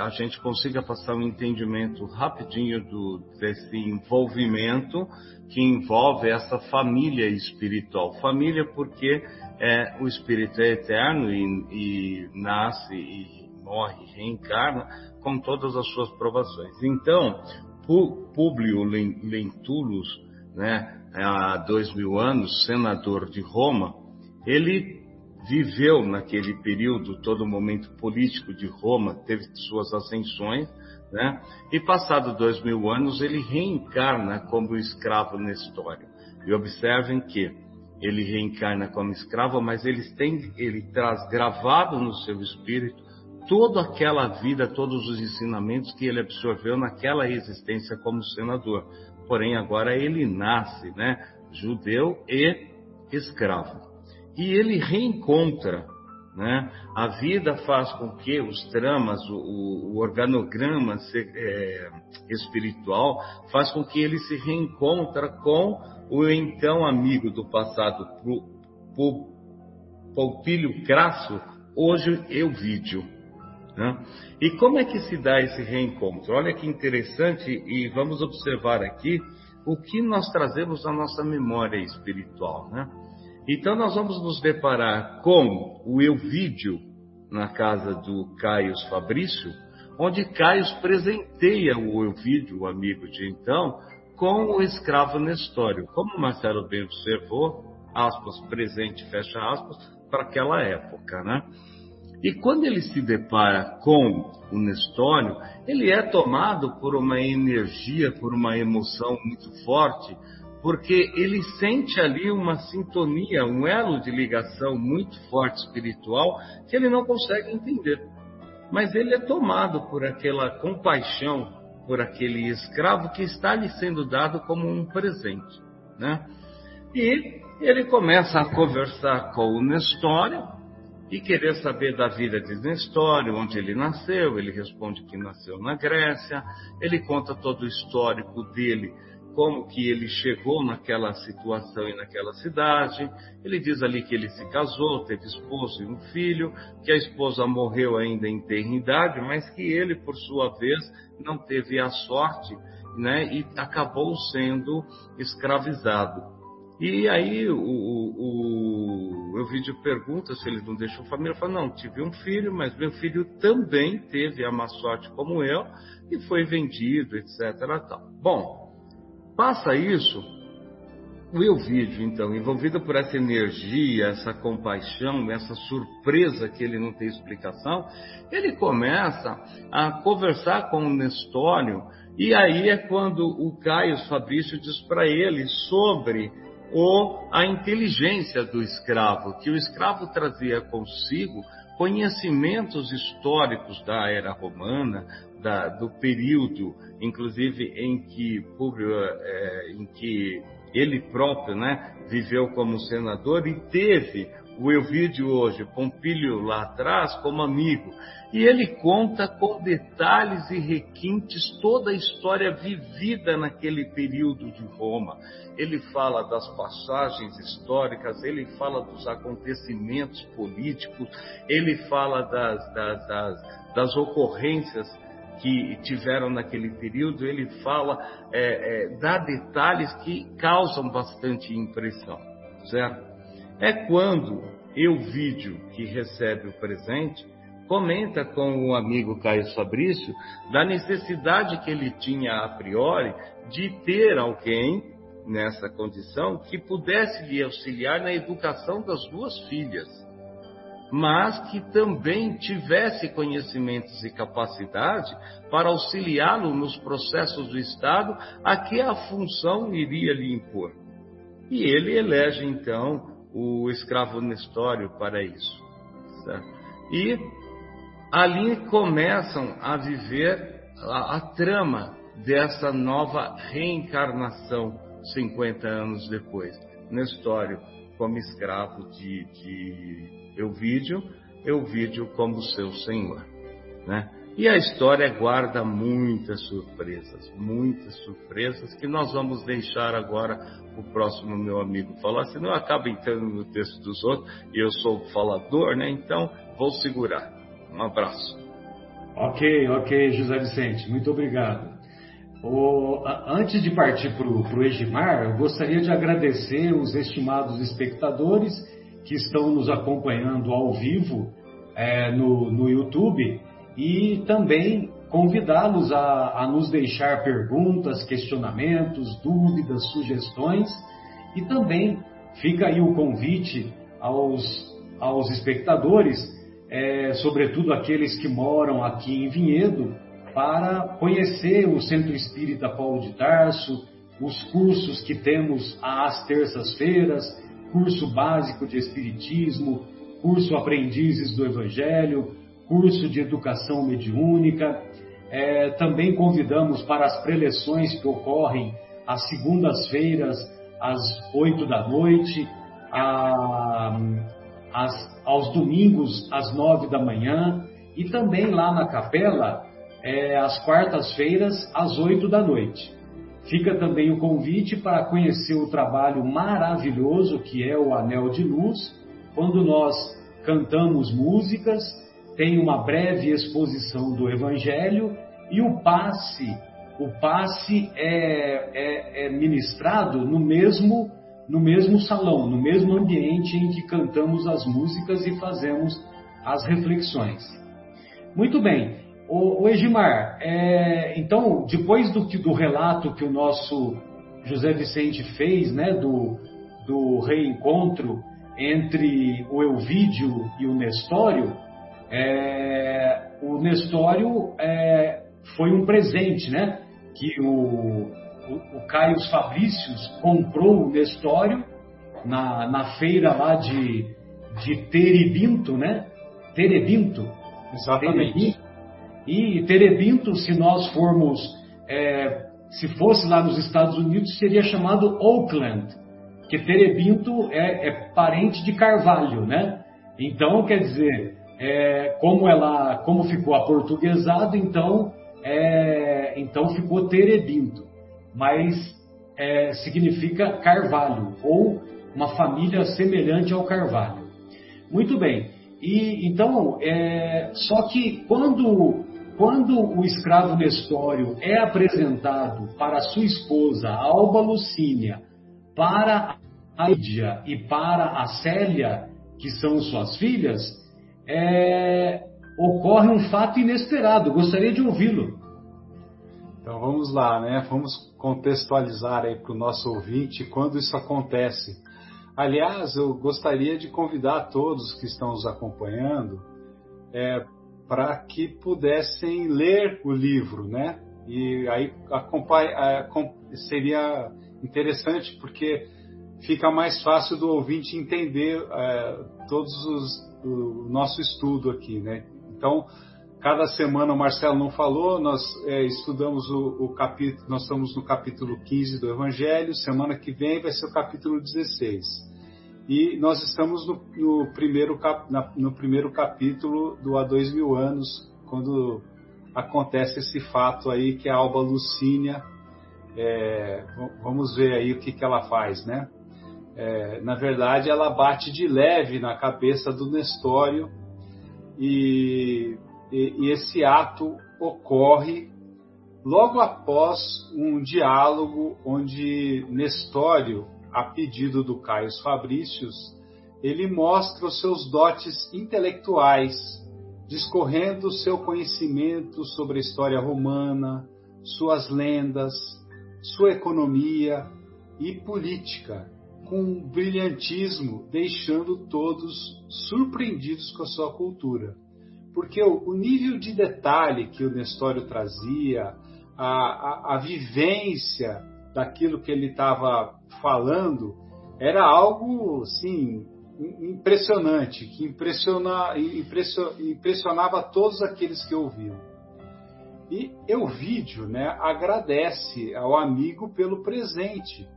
a gente consiga passar um entendimento rapidinho do, desse envolvimento que envolve essa família espiritual. Família porque é, o espírito é eterno e, e nasce e morre, reencarna com todas as suas provações. Então, Públio Lentulus né, há dois mil anos, senador de Roma, ele viveu naquele período todo o momento político de Roma, teve suas ascensões, né? E passado dois mil anos ele reencarna como escravo Nestório. E observem que ele reencarna como escravo, mas ele tem, ele traz gravado no seu espírito toda aquela vida, todos os ensinamentos que ele absorveu naquela existência como senador porém agora ele nasce, né, judeu e escravo. E ele reencontra, né, a vida faz com que os tramas, o, o organograma é, espiritual, faz com que ele se reencontra com o então amigo do passado, Poupílio Crasso, hoje Euvídio. Né? E como é que se dá esse reencontro? Olha que interessante, e vamos observar aqui o que nós trazemos na nossa memória espiritual. Né? Então, nós vamos nos deparar com o Euvídio na casa do Caio Fabrício, onde Caio presenteia o Elvídio, o amigo de então, com o escravo Nestório. Como Marcelo bem observou, aspas, presente, fecha aspas, para aquela época, né? E quando ele se depara com o Nestório, ele é tomado por uma energia, por uma emoção muito forte, porque ele sente ali uma sintonia, um elo de ligação muito forte espiritual que ele não consegue entender. Mas ele é tomado por aquela compaixão por aquele escravo que está lhe sendo dado como um presente, né? E ele começa a conversar com o Nestório e querer saber da vida de Nestório, onde ele nasceu. Ele responde que nasceu na Grécia. Ele conta todo o histórico dele, como que ele chegou naquela situação e naquela cidade. Ele diz ali que ele se casou, teve esposo e um filho, que a esposa morreu ainda em tenridade, mas que ele, por sua vez, não teve a sorte, né, e acabou sendo escravizado. E aí o, o, o Elvídio pergunta se ele não deixou família. Fala, não, tive um filho, mas meu filho também teve a má sorte como eu e foi vendido, etc. Tal. Bom, passa isso, o Elvídio, então, envolvido por essa energia, essa compaixão, essa surpresa que ele não tem explicação, ele começa a conversar com o Nestório, e aí é quando o Caio Fabrício diz para ele sobre ou a inteligência do escravo, que o escravo trazia consigo conhecimentos históricos da era romana, da, do período, inclusive em que, é, em que ele próprio né, viveu como senador e teve o Elvídio hoje, Pompílio lá atrás, como amigo. E ele conta com detalhes e requintes toda a história vivida naquele período de Roma. Ele fala das passagens históricas, ele fala dos acontecimentos políticos, ele fala das, das, das, das ocorrências que tiveram naquele período, ele fala, é, é, dá detalhes que causam bastante impressão, certo? É quando eu vídeo que recebe o presente comenta com o amigo Caio Fabrício da necessidade que ele tinha a priori de ter alguém nessa condição que pudesse lhe auxiliar na educação das duas filhas, mas que também tivesse conhecimentos e capacidade para auxiliá-lo nos processos do Estado a que a função iria lhe impor. E ele elege então o escravo Nestório para isso. Certo? E ali começam a viver a, a trama dessa nova reencarnação 50 anos depois. Nestório como escravo de, de Euvídio, Euvídio como seu senhor. Né? E a história guarda muitas surpresas, muitas surpresas que nós vamos deixar agora o próximo meu amigo falar, senão eu acabo entrando no texto dos outros e eu sou falador, né? Então vou segurar. Um abraço. Ok, ok, José Vicente, muito obrigado. O, antes de partir para o Egimar, eu gostaria de agradecer os estimados espectadores que estão nos acompanhando ao vivo é, no, no YouTube e também convidá-los a, a nos deixar perguntas, questionamentos, dúvidas, sugestões. E também fica aí o convite aos, aos espectadores, é, sobretudo aqueles que moram aqui em Vinhedo, para conhecer o Centro Espírita Paulo de Tarso, os cursos que temos às terças-feiras, curso básico de Espiritismo, curso Aprendizes do Evangelho, curso de educação mediúnica. É, também convidamos para as preleções que ocorrem às segundas-feiras, às oito da noite, a, aos domingos, às nove da manhã, e também lá na capela, é, às quartas-feiras, às oito da noite. Fica também o convite para conhecer o trabalho maravilhoso que é o Anel de Luz, quando nós cantamos músicas tem uma breve exposição do Evangelho e o passe, o passe é, é, é ministrado no mesmo no mesmo salão, no mesmo ambiente em que cantamos as músicas e fazemos as reflexões. Muito bem, O, o Egimar, é, então, depois do, do relato que o nosso José Vicente fez, né, do, do reencontro entre o Elvídio e o Nestório, é, o Nestório é, foi um presente, né? Que o, o, o Caio Fabrícios comprou o Nestório na, na feira lá de, de Terebinto, né? Terebinto. Exatamente. Terebinto. E Terebinto, se nós formos, é, se fosse lá nos Estados Unidos, seria chamado Oakland, que Terebinto é, é parente de Carvalho, né? Então, quer dizer, é, como ela, como ficou aportuguesado, então, é, então ficou Terebinto, mas é, significa Carvalho ou uma família semelhante ao Carvalho. Muito bem. E então, é, só que quando quando o escravo Nestório é apresentado para sua esposa Alba Lucínia, para a Lídia e para a Célia, que são suas filhas, é, ocorre um fato inesperado. Gostaria de ouvi-lo. Então vamos lá, né? Vamos contextualizar aí para o nosso ouvinte quando isso acontece. Aliás, eu gostaria de convidar todos que estão nos acompanhando é, para que pudessem ler o livro, né? E aí acompanha, seria interessante porque fica mais fácil do ouvinte entender é, todos os o nosso estudo aqui, né? Então, cada semana o Marcelo não falou, nós é, estudamos o, o, capítulo, nós estamos no capítulo 15 do Evangelho, semana que vem vai ser o capítulo 16. E nós estamos no, no primeiro, cap, na, no primeiro capítulo do Há Dois Mil Anos, quando acontece esse fato aí que a Alba Lucínia, é, vamos ver aí o que, que ela faz, né? É, na verdade, ela bate de leve na cabeça do Nestório e, e, e esse ato ocorre logo após um diálogo onde Nestório, a pedido do Caio Fabrícios, ele mostra os seus dotes intelectuais, discorrendo seu conhecimento sobre a história romana, suas lendas, sua economia e política, com brilhantismo, deixando todos surpreendidos com a sua cultura. Porque o, o nível de detalhe que o Nestório trazia, a, a, a vivência daquilo que ele estava falando, era algo, assim, impressionante, que impressiona, impressionava todos aqueles que ouviam. E Euvídio né, agradece ao amigo pelo presente,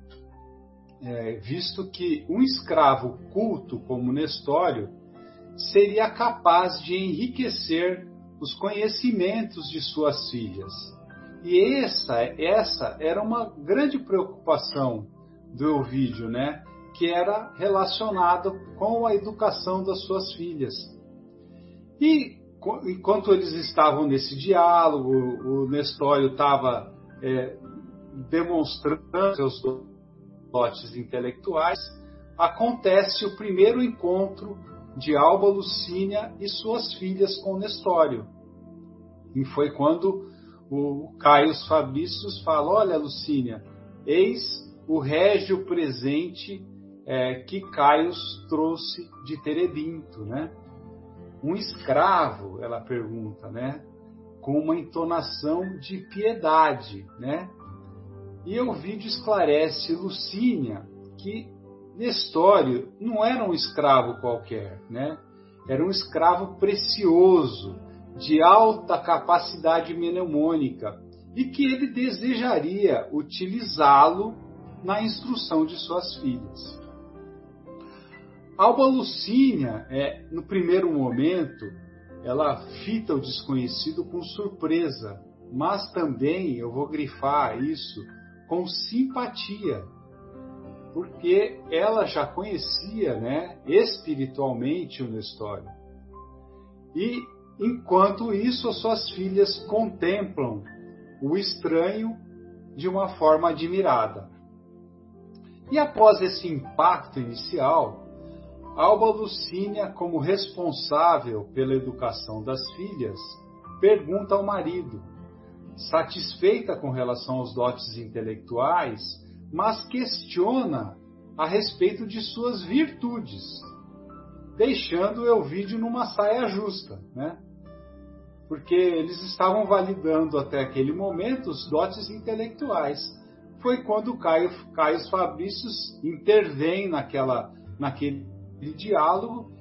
é, visto que um escravo culto como Nestório seria capaz de enriquecer os conhecimentos de suas filhas. E essa, essa era uma grande preocupação do Ovídio, né? que era relacionada com a educação das suas filhas. E enquanto eles estavam nesse diálogo, o Nestório estava é, demonstrando seus dotes intelectuais, acontece o primeiro encontro de Alba Lucínia e suas filhas com Nestório. E foi quando o Caio Fabrícios fala: Olha, Lucínia, eis o régio presente é, que Caio trouxe de Terebinto, né? Um escravo, ela pergunta, né? Com uma entonação de piedade, né? E o vídeo esclarece Lucínia que Nestório não era um escravo qualquer, né? Era um escravo precioso, de alta capacidade mnemônica, e que ele desejaria utilizá-lo na instrução de suas filhas. Alba Lucínia, é, no primeiro momento, ela fita o desconhecido com surpresa, mas também, eu vou grifar isso, com simpatia, porque ela já conhecia, né, espiritualmente o Nestório. E enquanto isso, as suas filhas contemplam o estranho de uma forma admirada. E após esse impacto inicial, Alba Lucínia, como responsável pela educação das filhas, pergunta ao marido, satisfeita com relação aos dotes intelectuais, mas questiona a respeito de suas virtudes, deixando Elvídio numa saia justa, né? Porque eles estavam validando até aquele momento os dotes intelectuais. Foi quando Caio, Caio Fabrícios intervém naquela, naquele diálogo.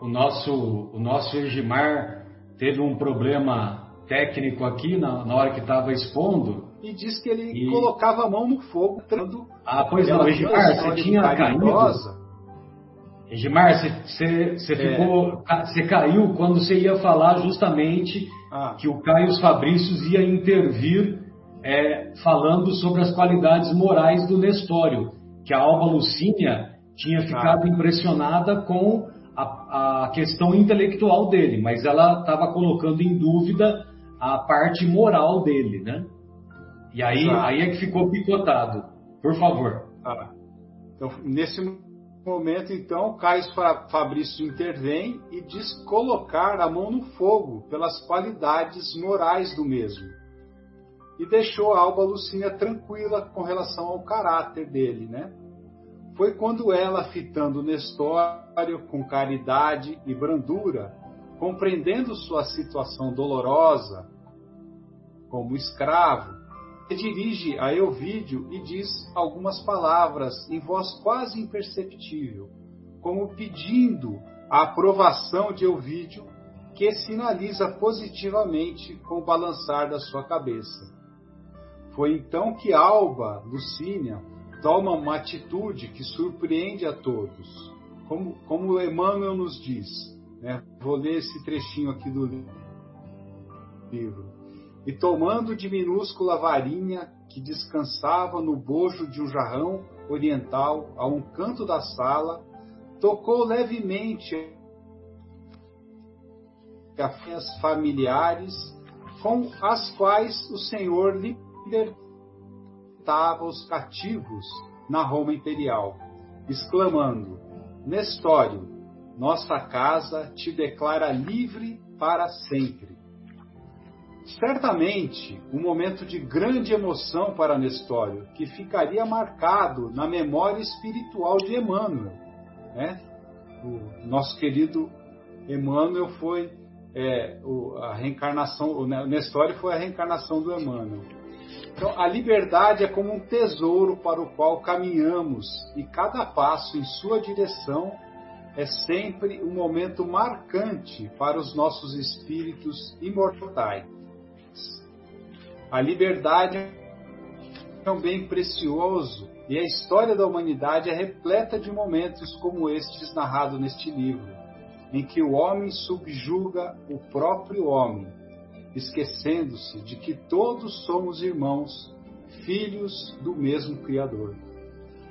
O nosso, o nosso Egimar teve um problema técnico aqui na, na hora que estava expondo e diz que ele e... colocava a mão no fogo, tratando. Ah, pois não, Edmar, você tinha caído. Edmar, você, você, é. ficou, você caiu quando você ia falar justamente ah. que o Caio Fabrícios ia intervir é, falando sobre as qualidades morais do Nestório, que a Alba Lucínia tinha ficado ah. impressionada com a, questão intelectual dele, mas ela estava colocando em dúvida a parte moral dele, né? E aí, aí é que ficou picotado. Por favor. Ah. Então, nesse momento, então, Caio Fabrício intervém e diz colocar a mão no fogo pelas qualidades morais do mesmo. E deixou a Alba Lucínia tranquila com relação ao caráter dele, né? Foi quando ela, fitando Com caridade e brandura, compreendendo sua situação dolorosa como escravo, dirige a Elvídio e diz algumas palavras em voz quase imperceptível, como pedindo a aprovação de Elvídio, que sinaliza positivamente com o balançar da sua cabeça. Foi então que Alba, Lucínia, toma uma atitude que surpreende a todos, como, como Emmanuel nos diz. Né? Vou ler esse trechinho aqui do livro e tomando de minúscula varinha que descansava no bojo de um jarrão oriental a um canto da sala, tocou levemente as familiares com as quais o Senhor libertava os cativos na Roma imperial, exclamando: Nestório, nossa casa te declara livre para sempre. Certamente, um momento de grande emoção para Nestório, que ficaria marcado na memória espiritual de Emmanuel. Né? O nosso querido Emmanuel foi é, a reencarnação, o Nestório foi a reencarnação do Emmanuel. Então, a liberdade é como um tesouro para o qual caminhamos e cada passo em sua direção é sempre um momento marcante para os nossos espíritos imortais. A liberdade é um bem precioso e a história da humanidade é repleta de momentos como estes narrados neste livro, em que o homem subjuga o próprio homem, esquecendo-se de que todos somos irmãos, filhos do mesmo Criador.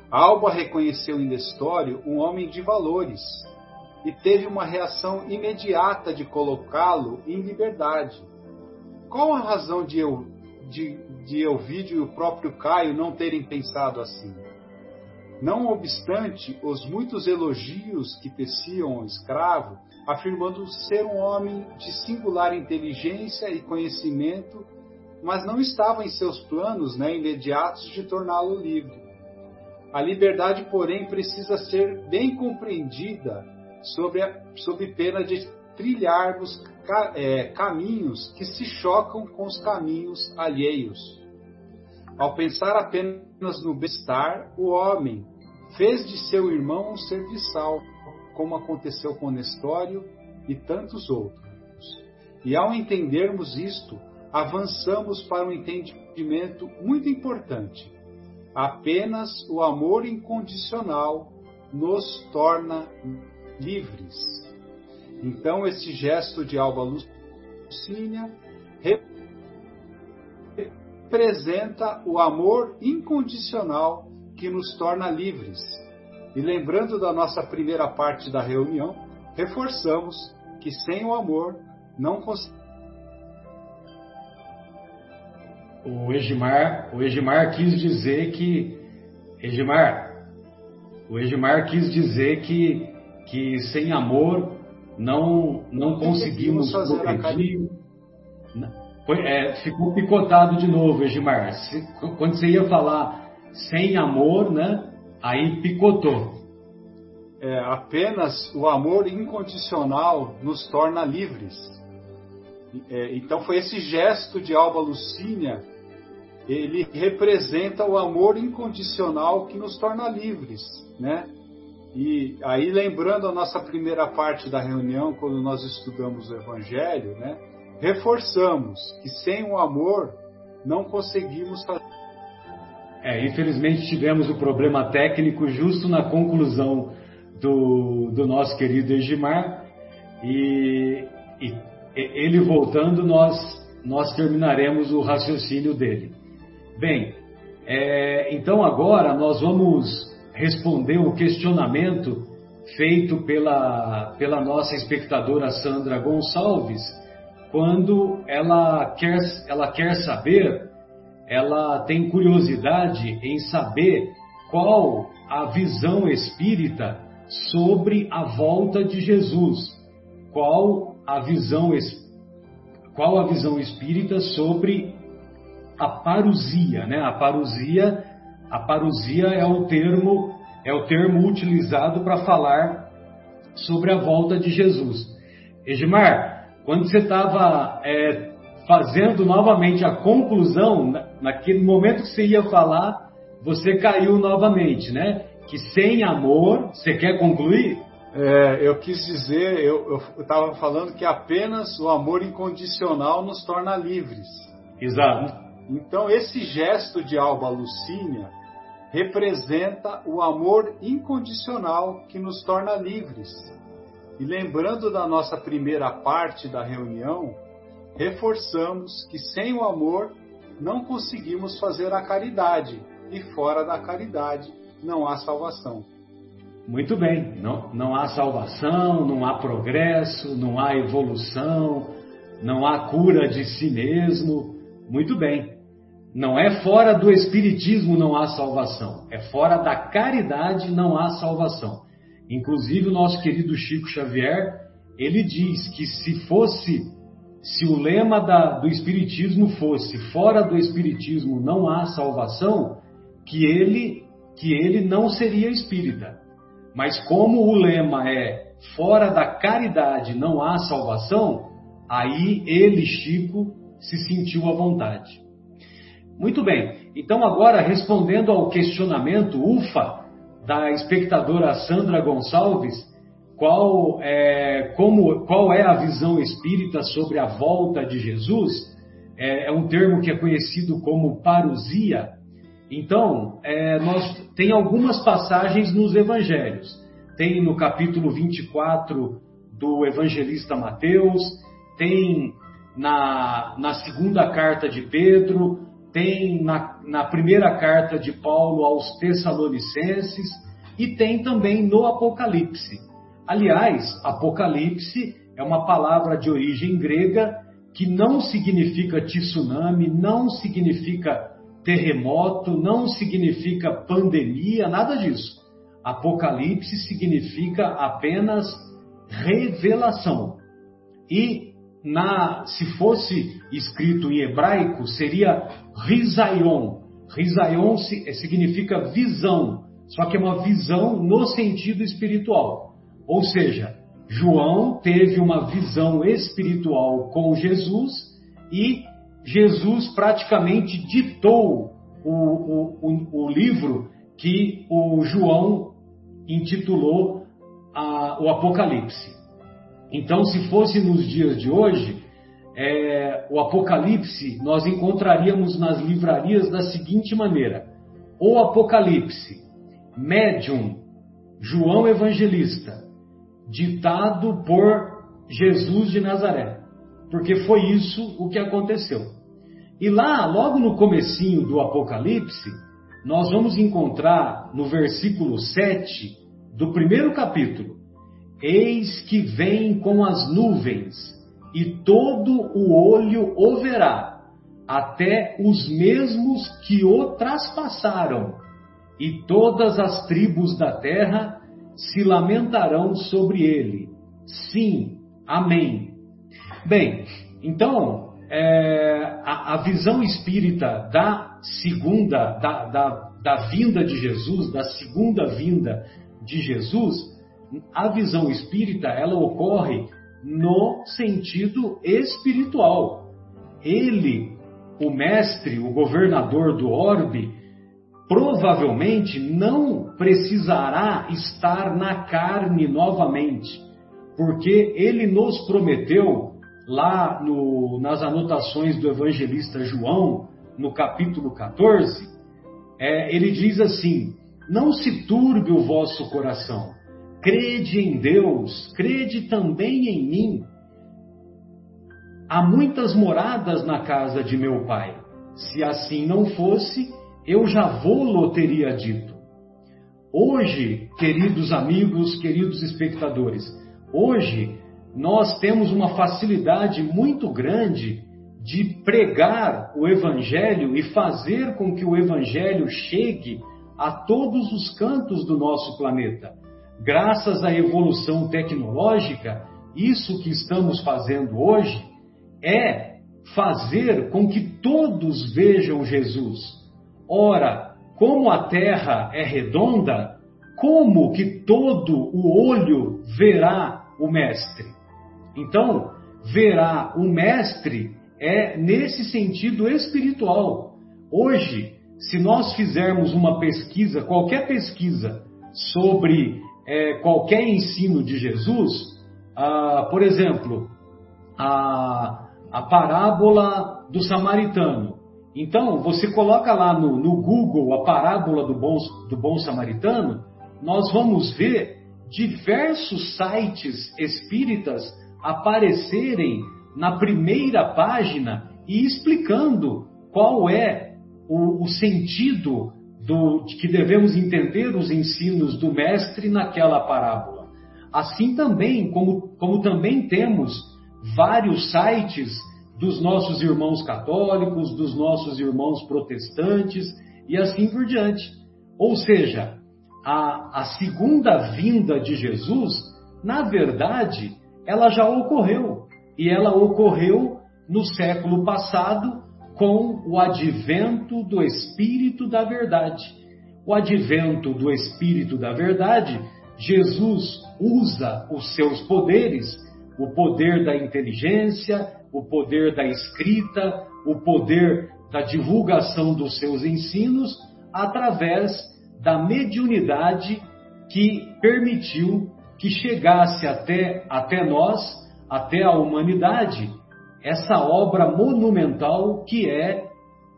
Alba reconheceu em Nestório um homem de valores e teve uma reação imediata de colocá-lo em liberdade. Qual a razão de eu de, de Elvídio e o próprio Caio não terem pensado assim. Não obstante os muitos elogios que teciam ao escravo, afirmando ser um homem de singular inteligência e conhecimento, mas não estava em seus planos né, imediatos de torná-lo livre. A liberdade, porém, precisa ser bem compreendida sob, a, sob pena de trilharmos é, caminhos que se chocam com os caminhos alheios. Ao pensar apenas no bem-estar, o homem fez de seu irmão um serviçal, como aconteceu com Nestório e tantos outros. E ao entendermos isto, avançamos para um entendimento muito importante. Apenas o amor incondicional nos torna livres. Então, esse gesto de Alba Lucínia representa o amor incondicional que nos torna livres. E lembrando da nossa primeira parte da reunião, reforçamos que sem o amor não conseguimos. O Egimar, o Egimar quis dizer que Egimar, o Egimar quis dizer que que sem amor não, não conseguimos progredir. É, ficou picotado de novo, Egimar. Quando você ia falar sem amor, né? Aí picotou. É, apenas o amor incondicional nos torna livres. É, então foi esse gesto de Alba Lucínia, ele representa o amor incondicional que nos torna livres, né? E aí lembrando a nossa primeira parte da reunião, quando nós estudamos o Evangelho, né? Reforçamos que sem o amor não conseguimos fazer. É, infelizmente tivemos o problema técnico justo na conclusão do, do nosso querido Egimar e, e ele voltando, nós, nós terminaremos o raciocínio dele. Bem, é, então agora nós vamos responder o questionamento feito pela, pela nossa espectadora Sandra Gonçalves, quando ela quer, ela quer saber, ela tem curiosidade em saber qual a visão espírita sobre a volta de Jesus, qual a visão qual a visão espírita sobre a parusia, né? A parusia, a parusia é o termo é o termo utilizado para falar sobre a volta de Jesus. Edmar, quando você estava é, fazendo novamente a conclusão, naquele momento que você ia falar, você caiu novamente, né? Que sem amor, você quer concluir? É, eu quis dizer, eu estava falando que apenas o amor incondicional nos torna livres. Exato. Então, esse gesto de Alba Lucínia representa o amor incondicional que nos torna livres. E lembrando da nossa primeira parte da reunião, reforçamos que sem o amor não conseguimos fazer a caridade, e fora da caridade não há salvação. Muito bem, não, não há salvação, não há progresso, não há evolução, não há cura de si mesmo. Muito bem. Não é fora do Espiritismo não há salvação, é fora da caridade não há salvação. Inclusive, o nosso querido Chico Xavier, ele diz que se fosse, se o lema da, do Espiritismo fosse fora do Espiritismo não há salvação, que ele, que ele não seria espírita. Mas como o lema é fora da caridade não há salvação, aí ele, Chico, se sentiu à vontade. Muito bem, então agora respondendo ao questionamento UFA da espectadora Sandra Gonçalves, qual é, como, qual é a visão espírita sobre a volta de Jesus? É, é um termo que é conhecido como parousia, então, é, nós tem algumas passagens nos evangelhos. Tem no capítulo 24 do evangelista Mateus, tem na, na segunda carta de Pedro, tem na, na primeira carta de Paulo aos Tessalonicenses e tem também no Apocalipse. Aliás, Apocalipse é uma palavra de origem grega que não significa tsunami, não significa terremoto não significa pandemia, nada disso. Apocalipse significa apenas revelação. E na, se fosse escrito em hebraico, seria. Rizaion eh, significa visão, só que é uma visão no sentido espiritual. Ou seja, João teve uma visão espiritual com Jesus e Jesus praticamente ditou o, o, o, o livro que o João intitulou a, o Apocalipse. Então, se fosse nos dias de hoje, é, o Apocalipse nós encontraríamos nas livrarias da seguinte maneira: O Apocalipse, Médium, João Evangelista, ditado por Jesus de Nazaré, porque foi isso o que aconteceu. E lá, logo no comecinho do Apocalipse, nós vamos encontrar no versículo 7 do primeiro capítulo: Eis que vem com as nuvens, e todo o olho o verá, até os mesmos que o traspassaram, e todas as tribos da terra se lamentarão sobre ele. Sim, amém. Bem, então, é, a, a, visão espírita da segunda, da, da, da vinda de Jesus, da segunda vinda de Jesus, a visão espírita, ela ocorre no sentido espiritual. Ele, o mestre, o governador do orbe, provavelmente não precisará estar na carne novamente, porque ele nos prometeu lá no, nas anotações do evangelista João, no capítulo 14, é, ele diz assim: Não se turbe o vosso coração, crede em Deus, crede também em mim. Há muitas moradas na casa de meu pai. Se assim não fosse, eu já vou-lo teria dito. Hoje, queridos amigos, queridos espectadores, hoje nós temos uma facilidade muito grande de pregar o Evangelho e fazer com que o Evangelho chegue a todos os cantos do nosso planeta. Graças à evolução tecnológica, isso que estamos fazendo hoje é fazer com que todos vejam Jesus. Ora, como a Terra é redonda, como que todo o olho verá o Mestre? Então, verá o Mestre é nesse sentido espiritual. Hoje, se nós fizermos uma pesquisa, qualquer pesquisa sobre é, qualquer ensino de Jesus, ah, por exemplo, a, a parábola do samaritano. Então, você coloca lá no, no Google a parábola do bom, do bom samaritano, nós vamos ver diversos sites espíritas aparecerem na primeira página e explicando qual é o, o sentido do, de que devemos entender os ensinos do mestre naquela parábola. Assim também, como, como também temos vários sites dos nossos irmãos católicos, dos nossos irmãos protestantes e assim por diante. Ou seja, a, a segunda vinda de Jesus, na verdade, ela já ocorreu. E ela ocorreu no século passado com o advento do Espírito da Verdade. O advento do Espírito da Verdade, Jesus usa os seus poderes, o poder da inteligência, o poder da escrita, o poder da divulgação dos seus ensinos, através da mediunidade que permitiu que chegasse até, até nós, até a humanidade, essa obra monumental que é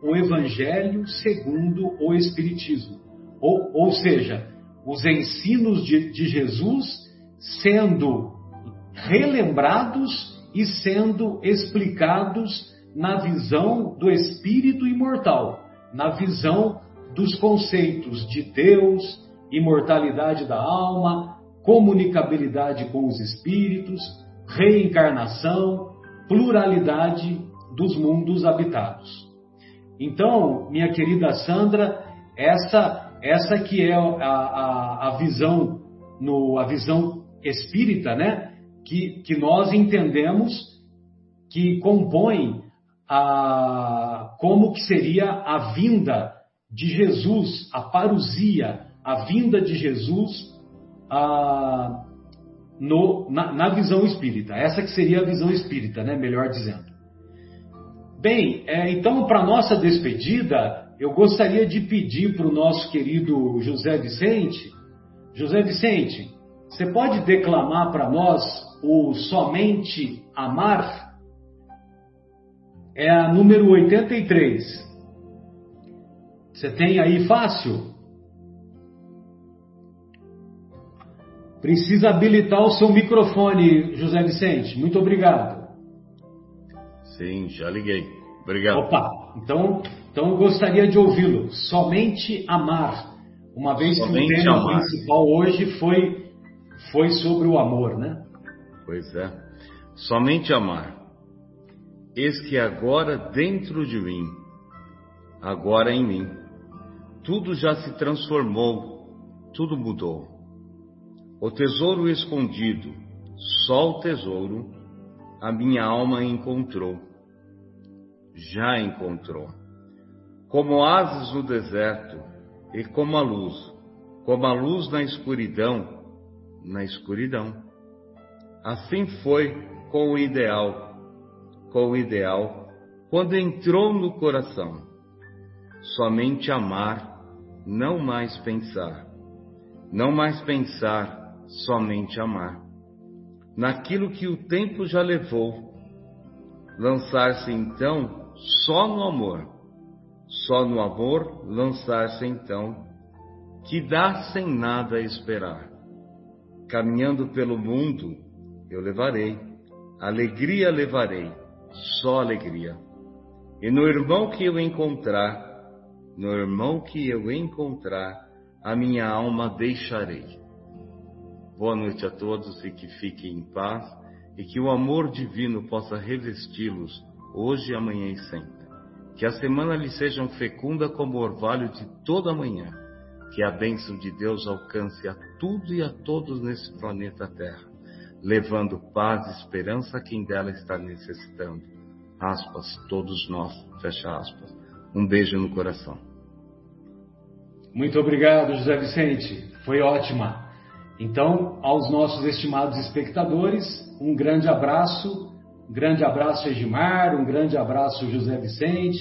o Evangelho segundo o Espiritismo. Ou, ou seja, os ensinos de, de Jesus sendo relembrados e sendo explicados na visão do espírito imortal, na visão dos conceitos de Deus, imortalidade da alma, comunicabilidade com os espíritos, reencarnação, pluralidade dos mundos habitados. Então, minha querida Sandra, essa essa que é a, a, a visão no a visão espírita, né? Que, que nós entendemos que compõe a como que seria a vinda de Jesus, a parousia, a vinda de Jesus ah, no, na, na, visão espírita. Essa que seria a visão espírita, né? melhor dizendo. Bem, é, então, para nossa despedida, eu gostaria de pedir para o nosso querido José Vicente. José Vicente, você pode declamar para nós o Somente Amar? É a número 83. Você tem aí fácil? Precisa habilitar o seu microfone, José Vicente. Muito obrigado. Sim, já liguei. Obrigado. Opa, então, então eu gostaria de ouvi-lo. Somente amar. Uma vez Somente que o tema amar. principal hoje foi, foi sobre o amor, né? Pois é. Somente amar. Eis que agora dentro de mim, agora em mim, tudo já se transformou, tudo mudou o tesouro escondido, só o tesouro a minha alma encontrou. Já encontrou. Como asas no deserto e como a luz, como a luz na escuridão, na escuridão. Assim foi com o ideal, com o ideal, quando entrou no coração. Somente amar, não mais pensar. Não mais pensar, somente amar. Naquilo que o tempo já levou. Lançar-se então só no amor. Só no amor lançar-se então, que dá sem nada esperar. Caminhando pelo mundo, eu levarei, alegria levarei, só alegria. E no irmão que eu encontrar, no irmão que eu encontrar, a minha alma deixarei. Boa noite a todos e que fiquem em paz e que o amor divino possa revesti-los hoje, amanhã e sempre. Que a semana lhe seja fecunda como o orvalho de toda manhã. Que a bênção de Deus alcance a tudo e a todos nesse planeta Terra, levando paz e esperança a quem dela está necessitando. Aspas, todos nós, fecha aspas. Um beijo no coração. Muito obrigado, José Vicente. Foi ótima. Então, aos nossos estimados espectadores, um grande abraço. Um grande abraço, Egimar. Um grande abraço, José Vicente.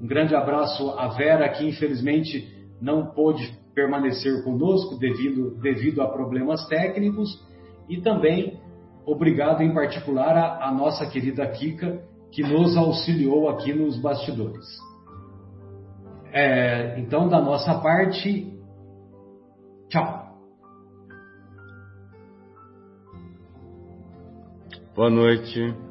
Um grande abraço a Vera, que infelizmente não pôde permanecer conosco devido, devido a problemas técnicos. E também obrigado em particular à nossa querida Kika, que nos auxiliou aqui nos bastidores. É, então, da nossa parte, tchau. Boa noite.